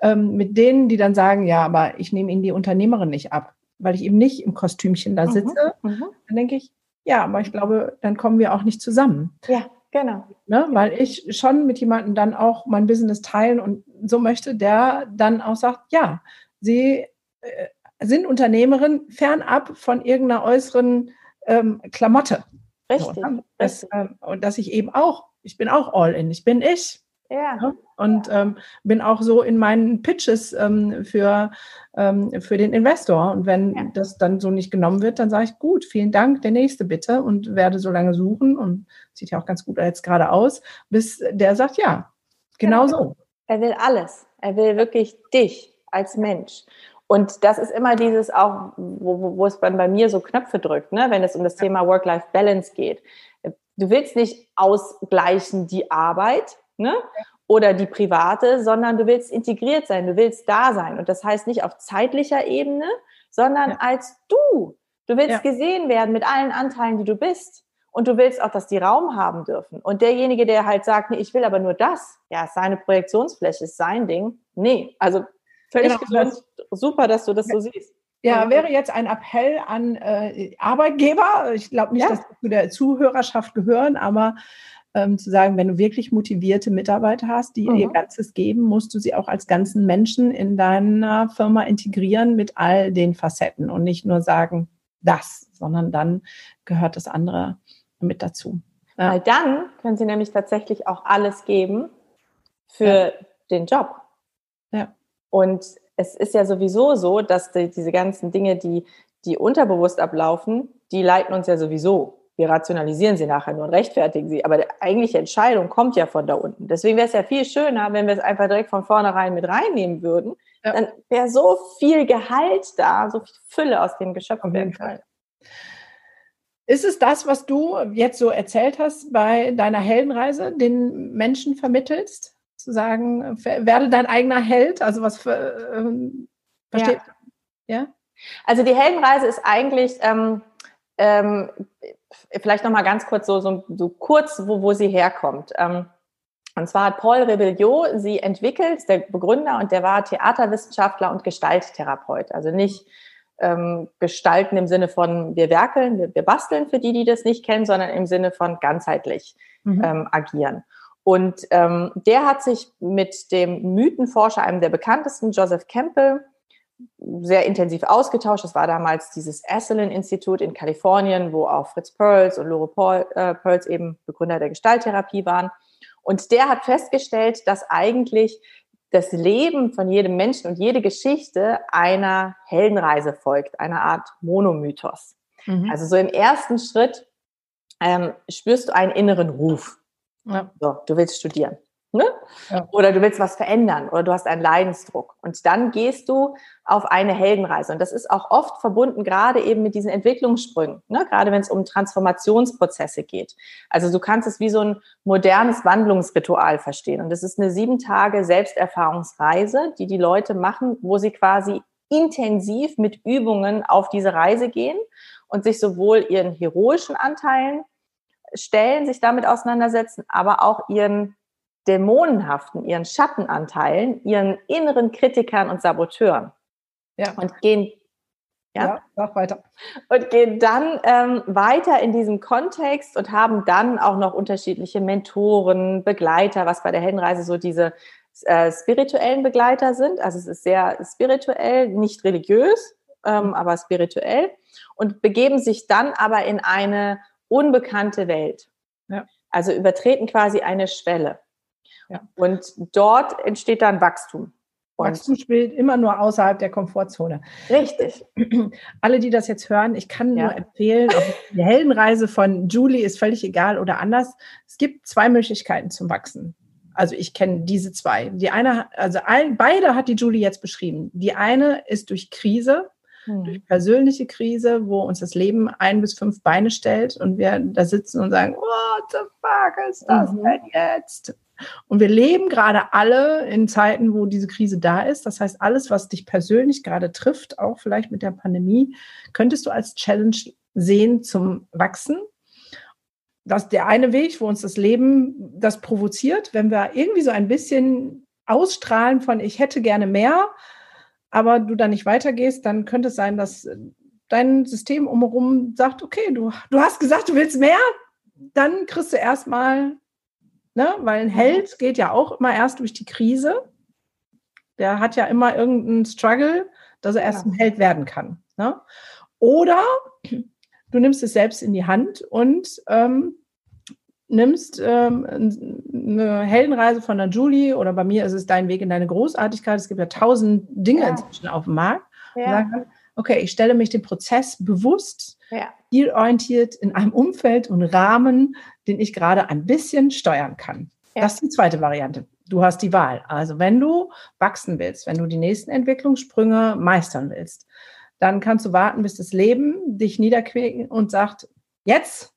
ähm, mit denen, die dann sagen, ja, aber ich nehme Ihnen die Unternehmerin nicht ab, weil ich eben nicht im Kostümchen da mhm, sitze, mhm, dann denke ich, ja, aber ich glaube, dann kommen wir auch nicht zusammen. Ja. Genau. Ne? Weil ich schon mit jemandem dann auch mein Business teilen und so möchte, der dann auch sagt, ja, sie äh, sind Unternehmerin fernab von irgendeiner äußeren ähm, Klamotte. Richtig. So, ne? das, äh, und dass ich eben auch, ich bin auch all in, ich bin ich. Ja. Ne? Und ähm, bin auch so in meinen Pitches ähm, für, ähm, für den Investor. Und wenn ja. das dann so nicht genommen wird, dann sage ich, gut, vielen Dank, der nächste bitte und werde so lange suchen. Und sieht ja auch ganz gut jetzt gerade aus, bis der sagt, ja, genau, genau so. Er will alles. Er will wirklich dich als Mensch. Und das ist immer dieses auch, wo, wo, wo es bei, bei mir so Knöpfe drückt, ne? wenn es um das Thema Work-Life-Balance geht. Du willst nicht ausgleichen die Arbeit, ne? oder die private, sondern du willst integriert sein, du willst da sein. Und das heißt nicht auf zeitlicher Ebene, sondern ja. als du. Du willst ja. gesehen werden mit allen Anteilen, die du bist. Und du willst auch, dass die Raum haben dürfen. Und derjenige, der halt sagt, nee, ich will aber nur das, ja, seine Projektionsfläche ist sein Ding. Nee, also völlig genau. gesund. Super, dass du das so siehst. Ja, wäre jetzt ein Appell an äh, Arbeitgeber. Ich glaube nicht, ja. dass wir zu der Zuhörerschaft gehören, aber ähm, zu sagen, wenn du wirklich motivierte Mitarbeiter hast, die mhm. ihr Ganzes geben, musst du sie auch als ganzen Menschen in deiner Firma integrieren mit all den Facetten und nicht nur sagen, das, sondern dann gehört das andere mit dazu. Ja. Weil dann können sie nämlich tatsächlich auch alles geben für ja. den Job. Ja. Und es ist ja sowieso so, dass die, diese ganzen Dinge, die, die unterbewusst ablaufen, die leiten uns ja sowieso wir rationalisieren sie nachher nur und rechtfertigen sie. Aber die eigentliche Entscheidung kommt ja von da unten. Deswegen wäre es ja viel schöner, wenn wir es einfach direkt von vornherein mit reinnehmen würden. Ja. Dann wäre so viel Gehalt da, so viel Fülle aus dem Geschöpf werden können. Ist es das, was du jetzt so erzählt hast bei deiner Heldenreise, den Menschen vermittelst? Zu sagen, werde dein eigener Held? Also was für, ähm, versteht? Ja. ja. Also die Heldenreise ist eigentlich, ähm, ähm, vielleicht noch mal ganz kurz so, so, so kurz, wo, wo sie herkommt. Ähm, und zwar hat Paul Rebelliot sie entwickelt, der Begründer, und der war Theaterwissenschaftler und Gestalttherapeut. Also nicht ähm, gestalten im Sinne von wir werkeln, wir, wir, basteln für die, die das nicht kennen, sondern im Sinne von ganzheitlich mhm. ähm, agieren. Und ähm, der hat sich mit dem Mythenforscher, einem der bekanntesten, Joseph Campbell, sehr intensiv ausgetauscht. Das war damals dieses Esalen-Institut in Kalifornien, wo auch Fritz Perls und Lore Paul, äh, Perls eben Begründer der Gestalttherapie waren. Und der hat festgestellt, dass eigentlich das Leben von jedem Menschen und jede Geschichte einer Heldenreise folgt, einer Art Monomythos. Mhm. Also so im ersten Schritt ähm, spürst du einen inneren Ruf. Ja. So, du willst studieren. Ne? Ja. Oder du willst was verändern oder du hast einen Leidensdruck. Und dann gehst du auf eine Heldenreise. Und das ist auch oft verbunden, gerade eben mit diesen Entwicklungssprüngen, ne? gerade wenn es um Transformationsprozesse geht. Also du kannst es wie so ein modernes Wandlungsritual verstehen. Und das ist eine sieben Tage Selbsterfahrungsreise, die die Leute machen, wo sie quasi intensiv mit Übungen auf diese Reise gehen und sich sowohl ihren heroischen Anteilen stellen, sich damit auseinandersetzen, aber auch ihren dämonenhaften, ihren Schattenanteilen, ihren inneren Kritikern und Saboteuren. Ja. Und gehen ja, ja weiter. Und gehen dann ähm, weiter in diesem Kontext und haben dann auch noch unterschiedliche Mentoren, Begleiter, was bei der Heldenreise so diese äh, spirituellen Begleiter sind. Also es ist sehr spirituell, nicht religiös, ähm, mhm. aber spirituell. Und begeben sich dann aber in eine unbekannte Welt. Ja. Also übertreten quasi eine Schwelle. Ja. Und dort entsteht dann Wachstum. Und Wachstum spielt immer nur außerhalb der Komfortzone. Richtig. Alle, die das jetzt hören, ich kann ja. nur empfehlen, die Heldenreise von Julie ist völlig egal oder anders. Es gibt zwei Möglichkeiten zum Wachsen. Also ich kenne diese zwei. Die eine, also ein, beide hat die Julie jetzt beschrieben. Die eine ist durch Krise, hm. durch persönliche Krise, wo uns das Leben ein bis fünf Beine stellt und wir da sitzen und sagen, what the fuck ist das mhm. denn jetzt? Und wir leben gerade alle in Zeiten, wo diese Krise da ist. Das heißt, alles, was dich persönlich gerade trifft, auch vielleicht mit der Pandemie, könntest du als Challenge sehen zum Wachsen. Das ist der eine Weg, wo uns das Leben das provoziert, wenn wir irgendwie so ein bisschen ausstrahlen von ich hätte gerne mehr, aber du dann nicht weitergehst, dann könnte es sein, dass dein System umherum sagt, okay, du, du hast gesagt, du willst mehr, dann kriegst du erstmal Ne? Weil ein mhm. Held geht ja auch immer erst durch die Krise. Der hat ja immer irgendeinen Struggle, dass er erst ja. ein Held werden kann. Ne? Oder du nimmst es selbst in die Hand und ähm, nimmst ähm, eine Heldenreise von der Julie oder bei mir ist es dein Weg in deine Großartigkeit. Es gibt ja tausend Dinge ja. inzwischen auf dem Markt. Ja. Sagen, okay, ich stelle mich dem Prozess bewusst, ja. zielorientiert in einem Umfeld und Rahmen, den ich gerade ein bisschen steuern kann. Ja. Das ist die zweite Variante. Du hast die Wahl. Also wenn du wachsen willst, wenn du die nächsten Entwicklungssprünge meistern willst, dann kannst du warten, bis das Leben dich niederquält und sagt, jetzt.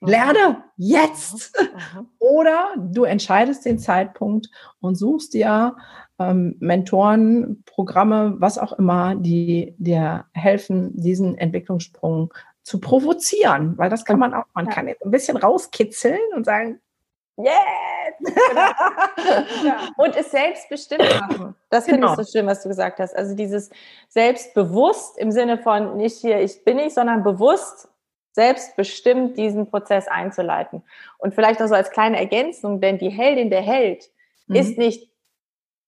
Lerne jetzt. Mhm. Mhm. Oder du entscheidest den Zeitpunkt und suchst dir ähm, Mentoren, Programme, was auch immer, die dir helfen, diesen Entwicklungssprung zu provozieren, weil das kann man auch, man kann jetzt ein bisschen rauskitzeln und sagen, Yes! ja. Und es selbstbestimmt machen. Das genau. finde ich so schön, was du gesagt hast. Also dieses selbstbewusst im Sinne von nicht hier, ich bin nicht, sondern bewusst, selbstbestimmt diesen Prozess einzuleiten. Und vielleicht auch so als kleine Ergänzung, denn die Heldin, der Held, mhm. ist nicht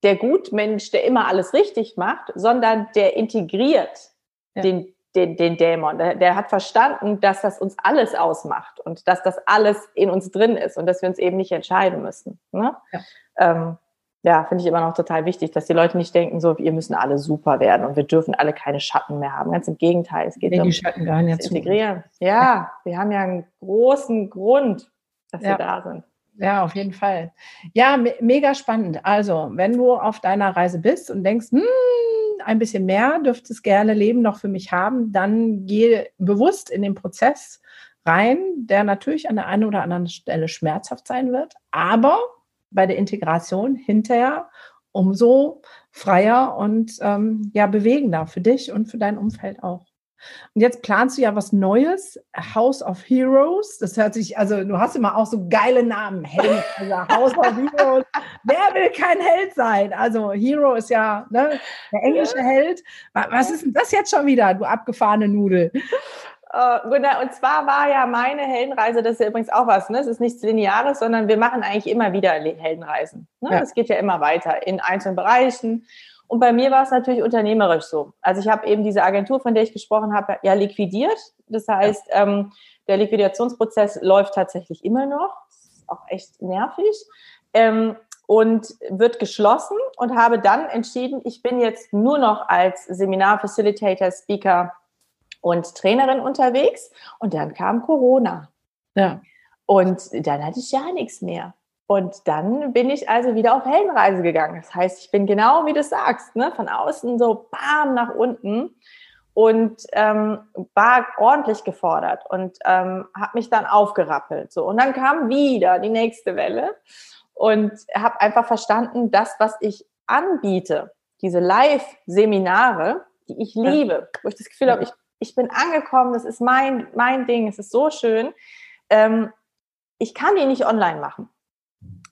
der Gutmensch, der immer alles richtig macht, sondern der integriert ja. den, den, den Dämon. Der, der, hat verstanden, dass das uns alles ausmacht und dass das alles in uns drin ist und dass wir uns eben nicht entscheiden müssen. Ne? Ja, ähm, ja finde ich immer noch total wichtig, dass die Leute nicht denken, so, wir müssen alle super werden und wir dürfen alle keine Schatten mehr haben. Ganz im Gegenteil, es geht nee, um die Schatten gehören ja zu. integrieren. Ja, ja, wir haben ja einen großen Grund, dass ja. wir da sind. Ja, auf jeden Fall. Ja, me mega spannend. Also, wenn du auf deiner Reise bist und denkst, hm, ein bisschen mehr dürfte es gerne Leben noch für mich haben, dann geh bewusst in den Prozess rein, der natürlich an der einen oder anderen Stelle schmerzhaft sein wird, aber bei der Integration hinterher umso freier und ähm, ja bewegender für dich und für dein Umfeld auch. Und jetzt planst du ja was Neues, House of Heroes. Das hört sich, also du hast immer auch so geile Namen. Held, also House of Heroes. Wer will kein Held sein? Also Hero ist ja ne, der englische Held. Was ist denn das jetzt schon wieder, du abgefahrene Nudel? Uh, und zwar war ja meine Heldenreise, das ist ja übrigens auch was, ne? Es ist nichts Lineares, sondern wir machen eigentlich immer wieder Heldenreisen. Ne? Ja. Das geht ja immer weiter in einzelnen Bereichen. Und bei mir war es natürlich unternehmerisch so. Also ich habe eben diese Agentur, von der ich gesprochen habe, ja liquidiert. Das heißt, ähm, der Liquidationsprozess läuft tatsächlich immer noch. Das ist auch echt nervig. Ähm, und wird geschlossen und habe dann entschieden, ich bin jetzt nur noch als Seminar-Facilitator, Speaker und Trainerin unterwegs. Und dann kam Corona. Ja. Und dann hatte ich ja nichts mehr. Und dann bin ich also wieder auf Heldenreise gegangen. Das heißt, ich bin genau wie du sagst, ne, von außen so bam nach unten und ähm, war ordentlich gefordert und ähm, habe mich dann aufgerappelt. So und dann kam wieder die nächste Welle und habe einfach verstanden, das, was ich anbiete, diese Live-Seminare, die ich liebe, wo ich das Gefühl habe, ich, ich bin angekommen, das ist mein mein Ding, es ist so schön. Ähm, ich kann die nicht online machen.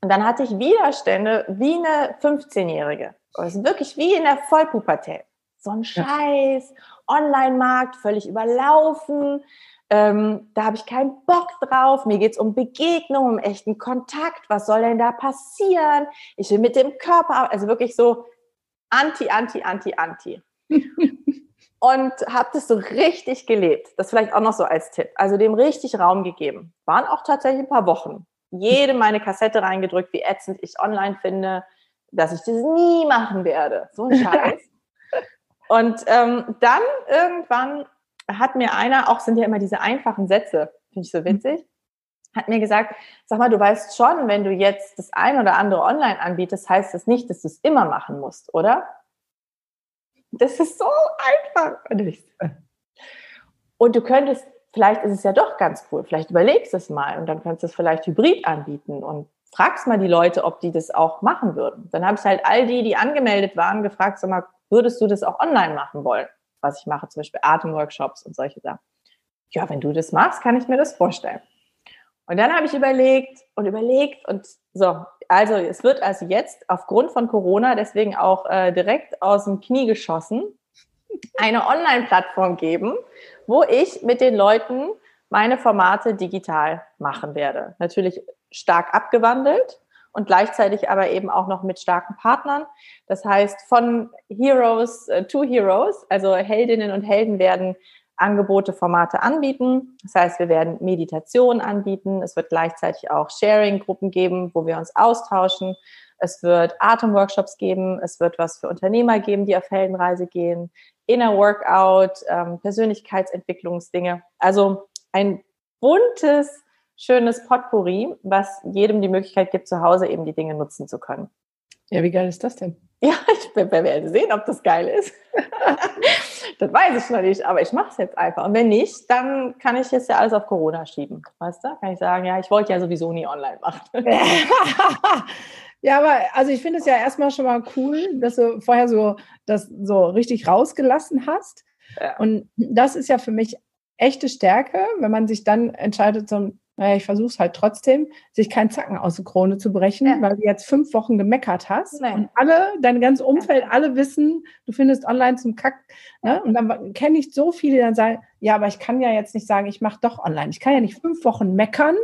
Und dann hatte ich Widerstände wie eine 15-Jährige. Also wirklich wie in der Vollpubertät. So ein Scheiß, Online-Markt, völlig überlaufen. Ähm, da habe ich keinen Bock drauf. Mir geht es um Begegnung, um echten Kontakt. Was soll denn da passieren? Ich will mit dem Körper, also wirklich so anti, anti, anti, anti. und habe das so richtig gelebt. Das vielleicht auch noch so als Tipp. Also dem richtig Raum gegeben. Waren auch tatsächlich ein paar Wochen jedem meine Kassette reingedrückt, wie ätzend ich online finde, dass ich das nie machen werde. So ein Scheiß. Und ähm, dann irgendwann hat mir einer, auch sind ja immer diese einfachen Sätze, finde ich so witzig, hat mir gesagt, sag mal, du weißt schon, wenn du jetzt das ein oder andere online anbietest, heißt das nicht, dass du es immer machen musst, oder? Das ist so einfach. Und du könntest vielleicht ist es ja doch ganz cool. Vielleicht überlegst es mal und dann kannst du es vielleicht hybrid anbieten und fragst mal die Leute, ob die das auch machen würden. Dann habe ich halt all die, die angemeldet waren, gefragt, sag mal, würdest du das auch online machen wollen? Was ich mache, zum Beispiel Atemworkshops und solche Sachen. Ja, wenn du das machst, kann ich mir das vorstellen. Und dann habe ich überlegt und überlegt und so, also es wird also jetzt aufgrund von Corona deswegen auch äh, direkt aus dem Knie geschossen eine Online-Plattform geben, wo ich mit den Leuten meine Formate digital machen werde. Natürlich stark abgewandelt und gleichzeitig aber eben auch noch mit starken Partnern. Das heißt, von Heroes äh, to Heroes, also Heldinnen und Helden werden Angebote, Formate anbieten. Das heißt, wir werden Meditation anbieten. Es wird gleichzeitig auch Sharing-Gruppen geben, wo wir uns austauschen. Es wird Atemworkshops geben. Es wird was für Unternehmer geben, die auf Heldenreise gehen. Inner Workout, ähm, Persönlichkeitsentwicklungsdinge. Also ein buntes, schönes Potpourri, was jedem die Möglichkeit gibt, zu Hause eben die Dinge nutzen zu können. Ja, wie geil ist das denn? Ja, ich werde sehen, ob das geil ist. das weiß ich noch nicht, aber ich mache es jetzt einfach. Und wenn nicht, dann kann ich jetzt ja alles auf Corona schieben. Weißt du? Kann ich sagen, ja, ich wollte ja sowieso nie online machen. Ja, aber also ich finde es ja erstmal schon mal cool, dass du vorher so das so richtig rausgelassen hast. Ja. Und das ist ja für mich echte Stärke, wenn man sich dann entscheidet, so, naja, ich versuche es halt trotzdem, sich keinen Zacken aus der Krone zu brechen, ja. weil du jetzt fünf Wochen gemeckert hast Nein. und alle, dein ganzes Umfeld, alle wissen, du findest online zum Kack. Ne? Und dann kenne ich so viele, die dann sagen, ja, aber ich kann ja jetzt nicht sagen, ich mache doch online. Ich kann ja nicht fünf Wochen meckern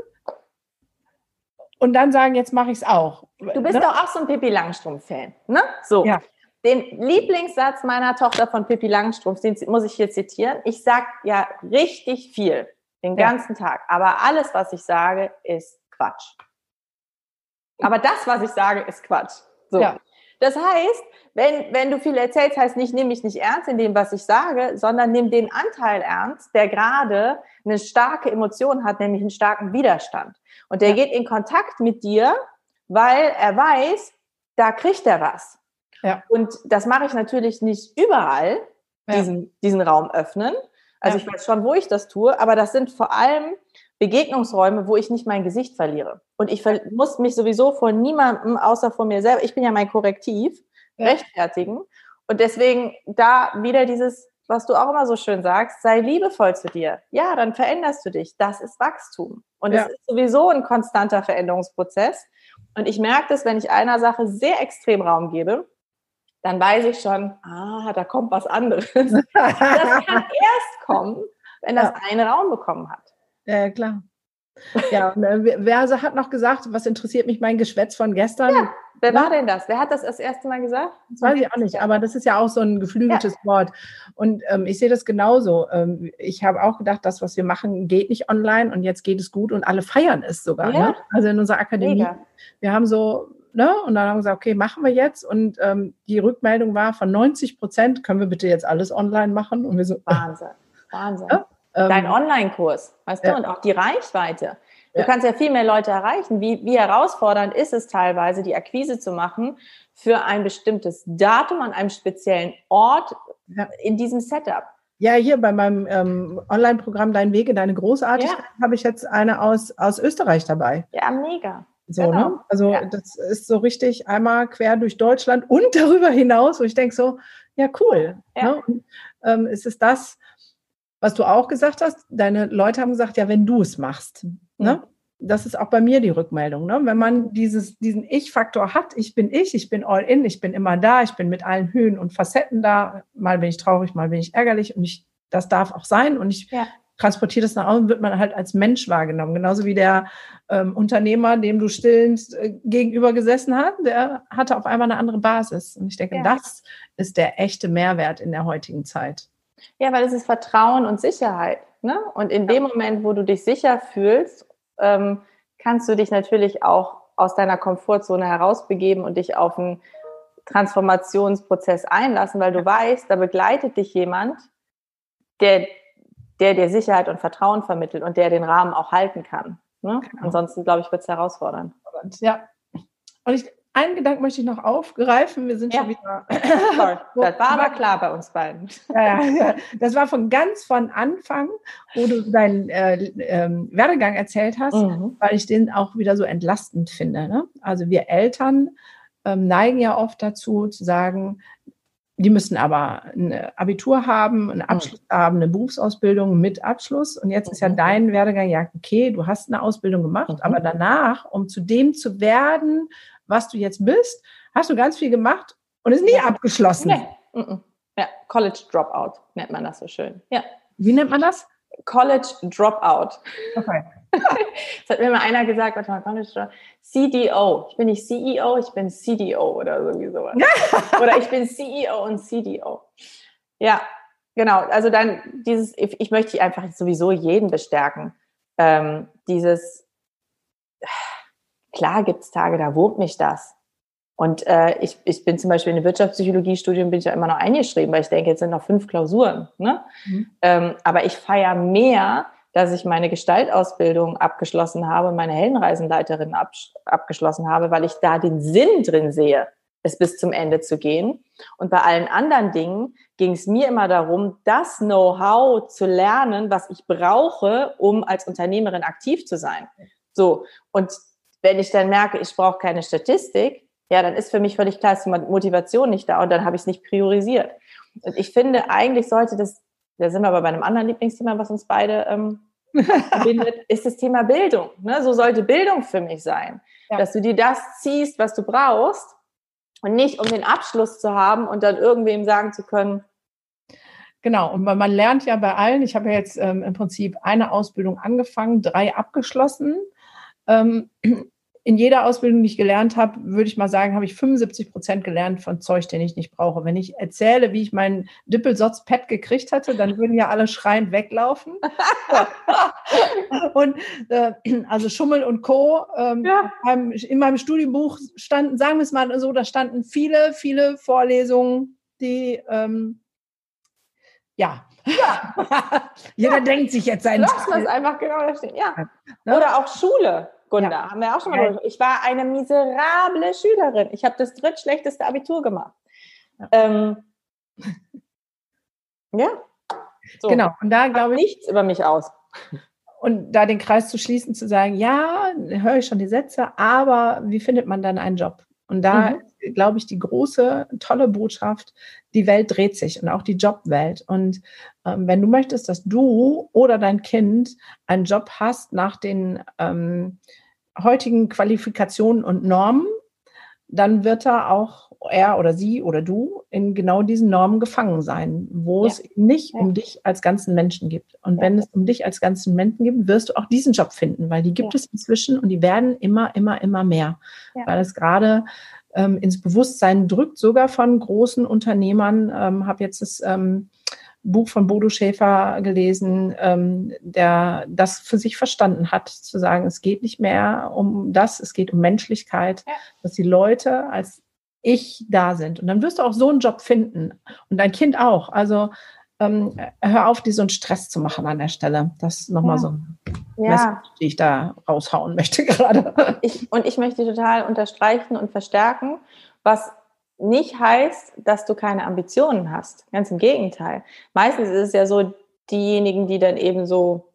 und dann sagen, jetzt mache ich es auch. Du bist ne? doch auch so ein Pippi Langstrumpf-Fan, ne? So. Ja. Den Lieblingssatz meiner Tochter von Pippi Langstrumpf, den muss ich hier zitieren. Ich sage ja richtig viel, den ganzen ja. Tag. Aber alles, was ich sage, ist Quatsch. Aber das, was ich sage, ist Quatsch. So. Ja. Das heißt, wenn, wenn du viel erzählst, heißt nicht, nimm mich nicht ernst in dem, was ich sage, sondern nimm den Anteil ernst, der gerade eine starke Emotion hat, nämlich einen starken Widerstand. Und der ja. geht in Kontakt mit dir, weil er weiß, da kriegt er was. Ja. Und das mache ich natürlich nicht überall, diesen, diesen Raum öffnen. Also ich weiß schon, wo ich das tue, aber das sind vor allem Begegnungsräume, wo ich nicht mein Gesicht verliere. Und ich muss mich sowieso vor niemandem, außer vor mir selber, ich bin ja mein Korrektiv, rechtfertigen. Und deswegen da wieder dieses was du auch immer so schön sagst, sei liebevoll zu dir. Ja, dann veränderst du dich. Das ist Wachstum. Und es ist sowieso ein konstanter Veränderungsprozess. Und ich merke das, wenn ich einer Sache sehr extrem Raum gebe, dann weiß ich schon, ah, da kommt was anderes. das kann erst kommen, wenn das ja. einen Raum bekommen hat. Ja, klar. Ja, und, äh, wer hat noch gesagt, was interessiert mich mein Geschwätz von gestern? Ja, wer war denn das? Wer hat das das erste Mal gesagt? Das weiß ich auch nicht, aber das ist ja auch so ein geflügeltes ja. Wort. Und ähm, ich sehe das genauso. Ähm, ich habe auch gedacht, das, was wir machen, geht nicht online und jetzt geht es gut und alle feiern es sogar. Ja. Ne? Also in unserer Akademie. Mega. Wir haben so Ne? Und dann haben wir gesagt, okay, machen wir jetzt. Und ähm, die Rückmeldung war von 90 Prozent, können wir bitte jetzt alles online machen? Und wir so, Wahnsinn, Wahnsinn. Ja? Dein ähm, Online-Kurs, weißt ja. du, und auch die Reichweite. Du ja. kannst ja viel mehr Leute erreichen. Wie, wie herausfordernd ist es teilweise, die Akquise zu machen für ein bestimmtes Datum an einem speziellen Ort in diesem Setup? Ja, hier bei meinem ähm, Online-Programm Dein Wege, deine Großartigkeit ja. habe ich jetzt eine aus, aus Österreich dabei. Ja, mega. So, ne? genau. ne? Also ja. das ist so richtig einmal quer durch Deutschland und darüber hinaus, wo ich denke so, ja, cool. Ja. Ne? Und, ähm, es ist das, was du auch gesagt hast, deine Leute haben gesagt, ja, wenn du es machst. Mhm. Ne? Das ist auch bei mir die Rückmeldung. Ne? Wenn man dieses, diesen Ich-Faktor hat, ich bin ich, ich bin all in, ich bin immer da, ich bin mit allen Höhen und Facetten da, mal bin ich traurig, mal bin ich ärgerlich und ich, das darf auch sein und ich ja. Transportiere das nach außen, wird man halt als Mensch wahrgenommen. Genauso wie der ähm, Unternehmer, dem du stillend äh, gegenüber gesessen hast, der hatte auf einmal eine andere Basis. Und ich denke, ja. das ist der echte Mehrwert in der heutigen Zeit. Ja, weil es ist Vertrauen und Sicherheit. Ne? Und in dem Moment, wo du dich sicher fühlst, ähm, kannst du dich natürlich auch aus deiner Komfortzone herausbegeben und dich auf einen Transformationsprozess einlassen, weil du weißt, da begleitet dich jemand, der, der dir Sicherheit und Vertrauen vermittelt und der den Rahmen auch halten kann. Ne? Genau. Ansonsten, glaube ich, wird es herausfordern. Ja. Und ich, einen Gedanken möchte ich noch aufgreifen. Wir sind ja. schon wieder. Sorry, das war aber klar bei uns beiden. Ja, ja, das war von ganz von Anfang, wo du deinen äh, ähm, Werdegang erzählt hast, mhm. weil ich den auch wieder so entlastend finde. Ne? Also wir Eltern ähm, neigen ja oft dazu zu sagen, die müssen aber ein Abitur haben, einen Abschluss mhm. haben, eine Berufsausbildung mit Abschluss. Und jetzt ist ja mhm. dein Werdegang, ja, okay, du hast eine Ausbildung gemacht, mhm. aber danach, um zu dem zu werden, was du jetzt bist, hast du ganz viel gemacht und ist nie ja. abgeschlossen. Nee. Ja, College Dropout nennt man das so schön. Ja. Wie nennt man das? College Dropout. Okay. das hat mir mal einer gesagt, warte mal, College Dropout. CDO. Ich bin nicht CEO, ich bin CDO oder irgendwie sowas. oder ich bin CEO und CDO. Ja, genau. Also dann dieses, ich möchte einfach sowieso jeden bestärken. Ähm, dieses, klar gibt es Tage, da wurmt mich das. Und äh, ich, ich bin zum Beispiel in der Wirtschaftspsychologie-Studium bin ich ja immer noch eingeschrieben, weil ich denke, jetzt sind noch fünf Klausuren. Ne? Mhm. Ähm, aber ich feiere mehr, dass ich meine Gestaltausbildung abgeschlossen habe, meine Heldenreisenleiterin ab, abgeschlossen habe, weil ich da den Sinn drin sehe, es bis zum Ende zu gehen. Und bei allen anderen Dingen ging es mir immer darum, das Know-how zu lernen, was ich brauche, um als Unternehmerin aktiv zu sein. So. Und wenn ich dann merke, ich brauche keine Statistik, ja, dann ist für mich völlig klar, ist die Motivation nicht da und dann habe ich es nicht priorisiert. Und ich finde, eigentlich sollte das, da sind wir aber bei einem anderen Lieblingsthema, was uns beide ähm, verbindet, ist das Thema Bildung. Ne? So sollte Bildung für mich sein, ja. dass du dir das ziehst, was du brauchst und nicht um den Abschluss zu haben und dann irgendwem sagen zu können, Genau, und man lernt ja bei allen, ich habe ja jetzt ähm, im Prinzip eine Ausbildung angefangen, drei abgeschlossen. Ähm, in jeder Ausbildung, die ich gelernt habe, würde ich mal sagen, habe ich 75 Prozent gelernt von Zeug, den ich nicht brauche. Wenn ich erzähle, wie ich meinen Dippelsotz-Pad gekriegt hatte, dann würden ja alle schreiend weglaufen. und äh, also Schummel und Co. Ähm, ja. in meinem Studienbuch standen, sagen wir es mal so, da standen viele, viele Vorlesungen, die ähm, ja, ja. Jeder ja. denkt sich jetzt sein. Lass das einfach genau da stehen. Ja. Ne? Oder auch Schule. Gunda, ja. haben wir auch schon mal ja. Ich war eine miserable Schülerin. Ich habe das drittschlechteste Abitur gemacht. Ja. Ähm, ja. So. Genau. Und da glaube ich nichts über mich aus. Und da den Kreis zu schließen, zu sagen, ja, höre ich schon die Sätze, aber wie findet man dann einen Job? Und da mhm. Glaube ich, die große, tolle Botschaft, die Welt dreht sich und auch die Jobwelt. Und ähm, wenn du möchtest, dass du oder dein Kind einen Job hast nach den ähm, heutigen Qualifikationen und Normen, dann wird er auch er oder sie oder du in genau diesen Normen gefangen sein, wo ja. es nicht ja. um dich als ganzen Menschen gibt. Und ja. wenn es um dich als ganzen Menschen gibt, wirst du auch diesen Job finden, weil die gibt es inzwischen und die werden immer, immer, immer mehr. Weil es gerade ähm, ins Bewusstsein drückt, sogar von großen Unternehmern. Ähm, habe jetzt das ähm, Buch von Bodo Schäfer gelesen, ähm, der das für sich verstanden hat, zu sagen, es geht nicht mehr um das, es geht um Menschlichkeit, ja. dass die Leute als ich da sind. Und dann wirst du auch so einen Job finden und dein Kind auch. Also ähm, hör auf, dir so einen Stress zu machen an der Stelle. Das ist nochmal ja. so ein ja. Message, die ich da raushauen möchte gerade. Ich, und ich möchte total unterstreichen und verstärken, was nicht heißt, dass du keine Ambitionen hast. Ganz im Gegenteil. Meistens ist es ja so, diejenigen, die dann eben so,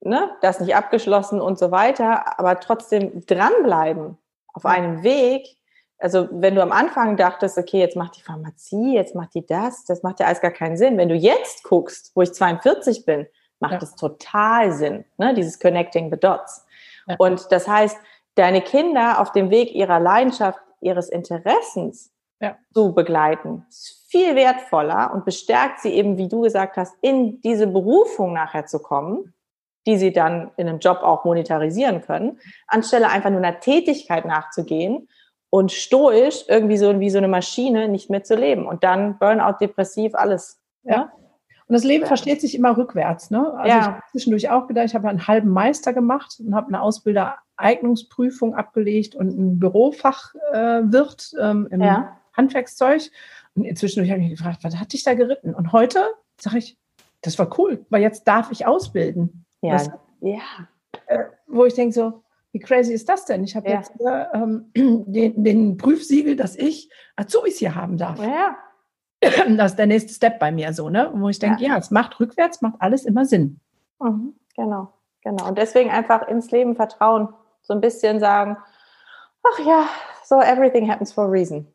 ne, das nicht abgeschlossen und so weiter, aber trotzdem dranbleiben auf einem Weg. Also wenn du am Anfang dachtest, okay, jetzt macht die Pharmazie, jetzt macht die das, das macht ja alles gar keinen Sinn. Wenn du jetzt guckst, wo ich 42 bin, macht es ja. total Sinn, ne, dieses Connecting the Dots. Ja. Und das heißt, deine Kinder auf dem Weg ihrer Leidenschaft, ihres Interessens ja. zu begleiten. Ist viel wertvoller und bestärkt sie eben, wie du gesagt hast, in diese Berufung nachher zu kommen, die sie dann in einem Job auch monetarisieren können, anstelle einfach nur einer Tätigkeit nachzugehen und stoisch irgendwie so wie so eine Maschine nicht mehr zu leben und dann Burnout, depressiv, alles. Ja. ja? Und das Leben versteht sich immer rückwärts. Ne? Also ja. ich habe zwischendurch auch gedacht, ich habe einen halben Meister gemacht und habe eine Ausbildereignungsprüfung abgelegt und ein Bürofachwirt äh, ähm, im ja. Handwerkszeug. Und inzwischen habe ich mich gefragt, was hat dich da geritten? Und heute sage ich, das war cool, weil jetzt darf ich ausbilden. Ja. Was, ja. Äh, wo ich denke so, wie crazy ist das denn? Ich habe ja. jetzt hier ähm, den, den, Prüfsiegel, dass ich Azubis hier haben darf. Ja. Das ist der nächste Step bei mir so, ne? Wo ich denke, ja. ja, es macht rückwärts, macht alles immer Sinn. Mhm. Genau, genau. Und deswegen einfach ins Leben vertrauen, so ein bisschen sagen, ach ja, so everything happens for a reason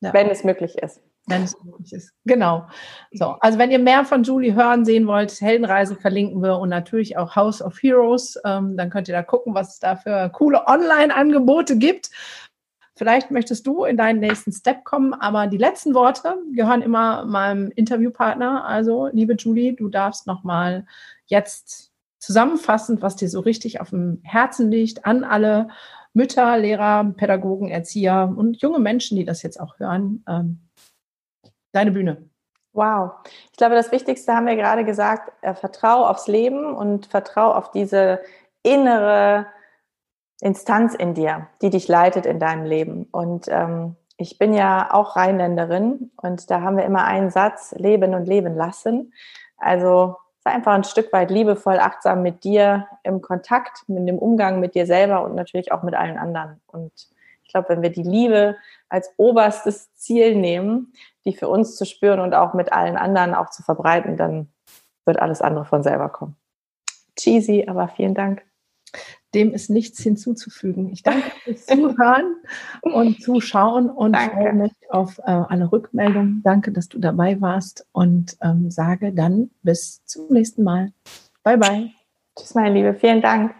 ja. wenn es möglich ist. Wenn es möglich ist. Genau. So, also wenn ihr mehr von Julie hören, sehen wollt, Heldenreise verlinken wir und natürlich auch House of Heroes. Ähm, dann könnt ihr da gucken, was es da für coole Online-Angebote gibt. Vielleicht möchtest du in deinen nächsten Step kommen, aber die letzten Worte gehören immer meinem Interviewpartner. Also, liebe Julie, du darfst nochmal jetzt zusammenfassend, was dir so richtig auf dem Herzen liegt, an alle Mütter, Lehrer, Pädagogen, Erzieher und junge Menschen, die das jetzt auch hören. Ähm, deine Bühne. Wow. Ich glaube, das Wichtigste haben wir gerade gesagt, äh, vertrau aufs Leben und vertrau auf diese innere Instanz in dir, die dich leitet in deinem Leben. Und ähm, ich bin ja auch Rheinländerin und da haben wir immer einen Satz, leben und leben lassen. Also sei einfach ein Stück weit liebevoll, achtsam mit dir im Kontakt, mit dem Umgang mit dir selber und natürlich auch mit allen anderen. Und ich glaube, wenn wir die Liebe als oberstes Ziel nehmen, die für uns zu spüren und auch mit allen anderen auch zu verbreiten, dann wird alles andere von selber kommen. Cheesy, aber vielen Dank. Dem ist nichts hinzuzufügen. Ich danke fürs Zuhören und Zuschauen und danke. freue mich auf äh, alle Rückmeldungen. Danke, dass du dabei warst und ähm, sage dann bis zum nächsten Mal. Bye, bye. Tschüss, meine Liebe. Vielen Dank.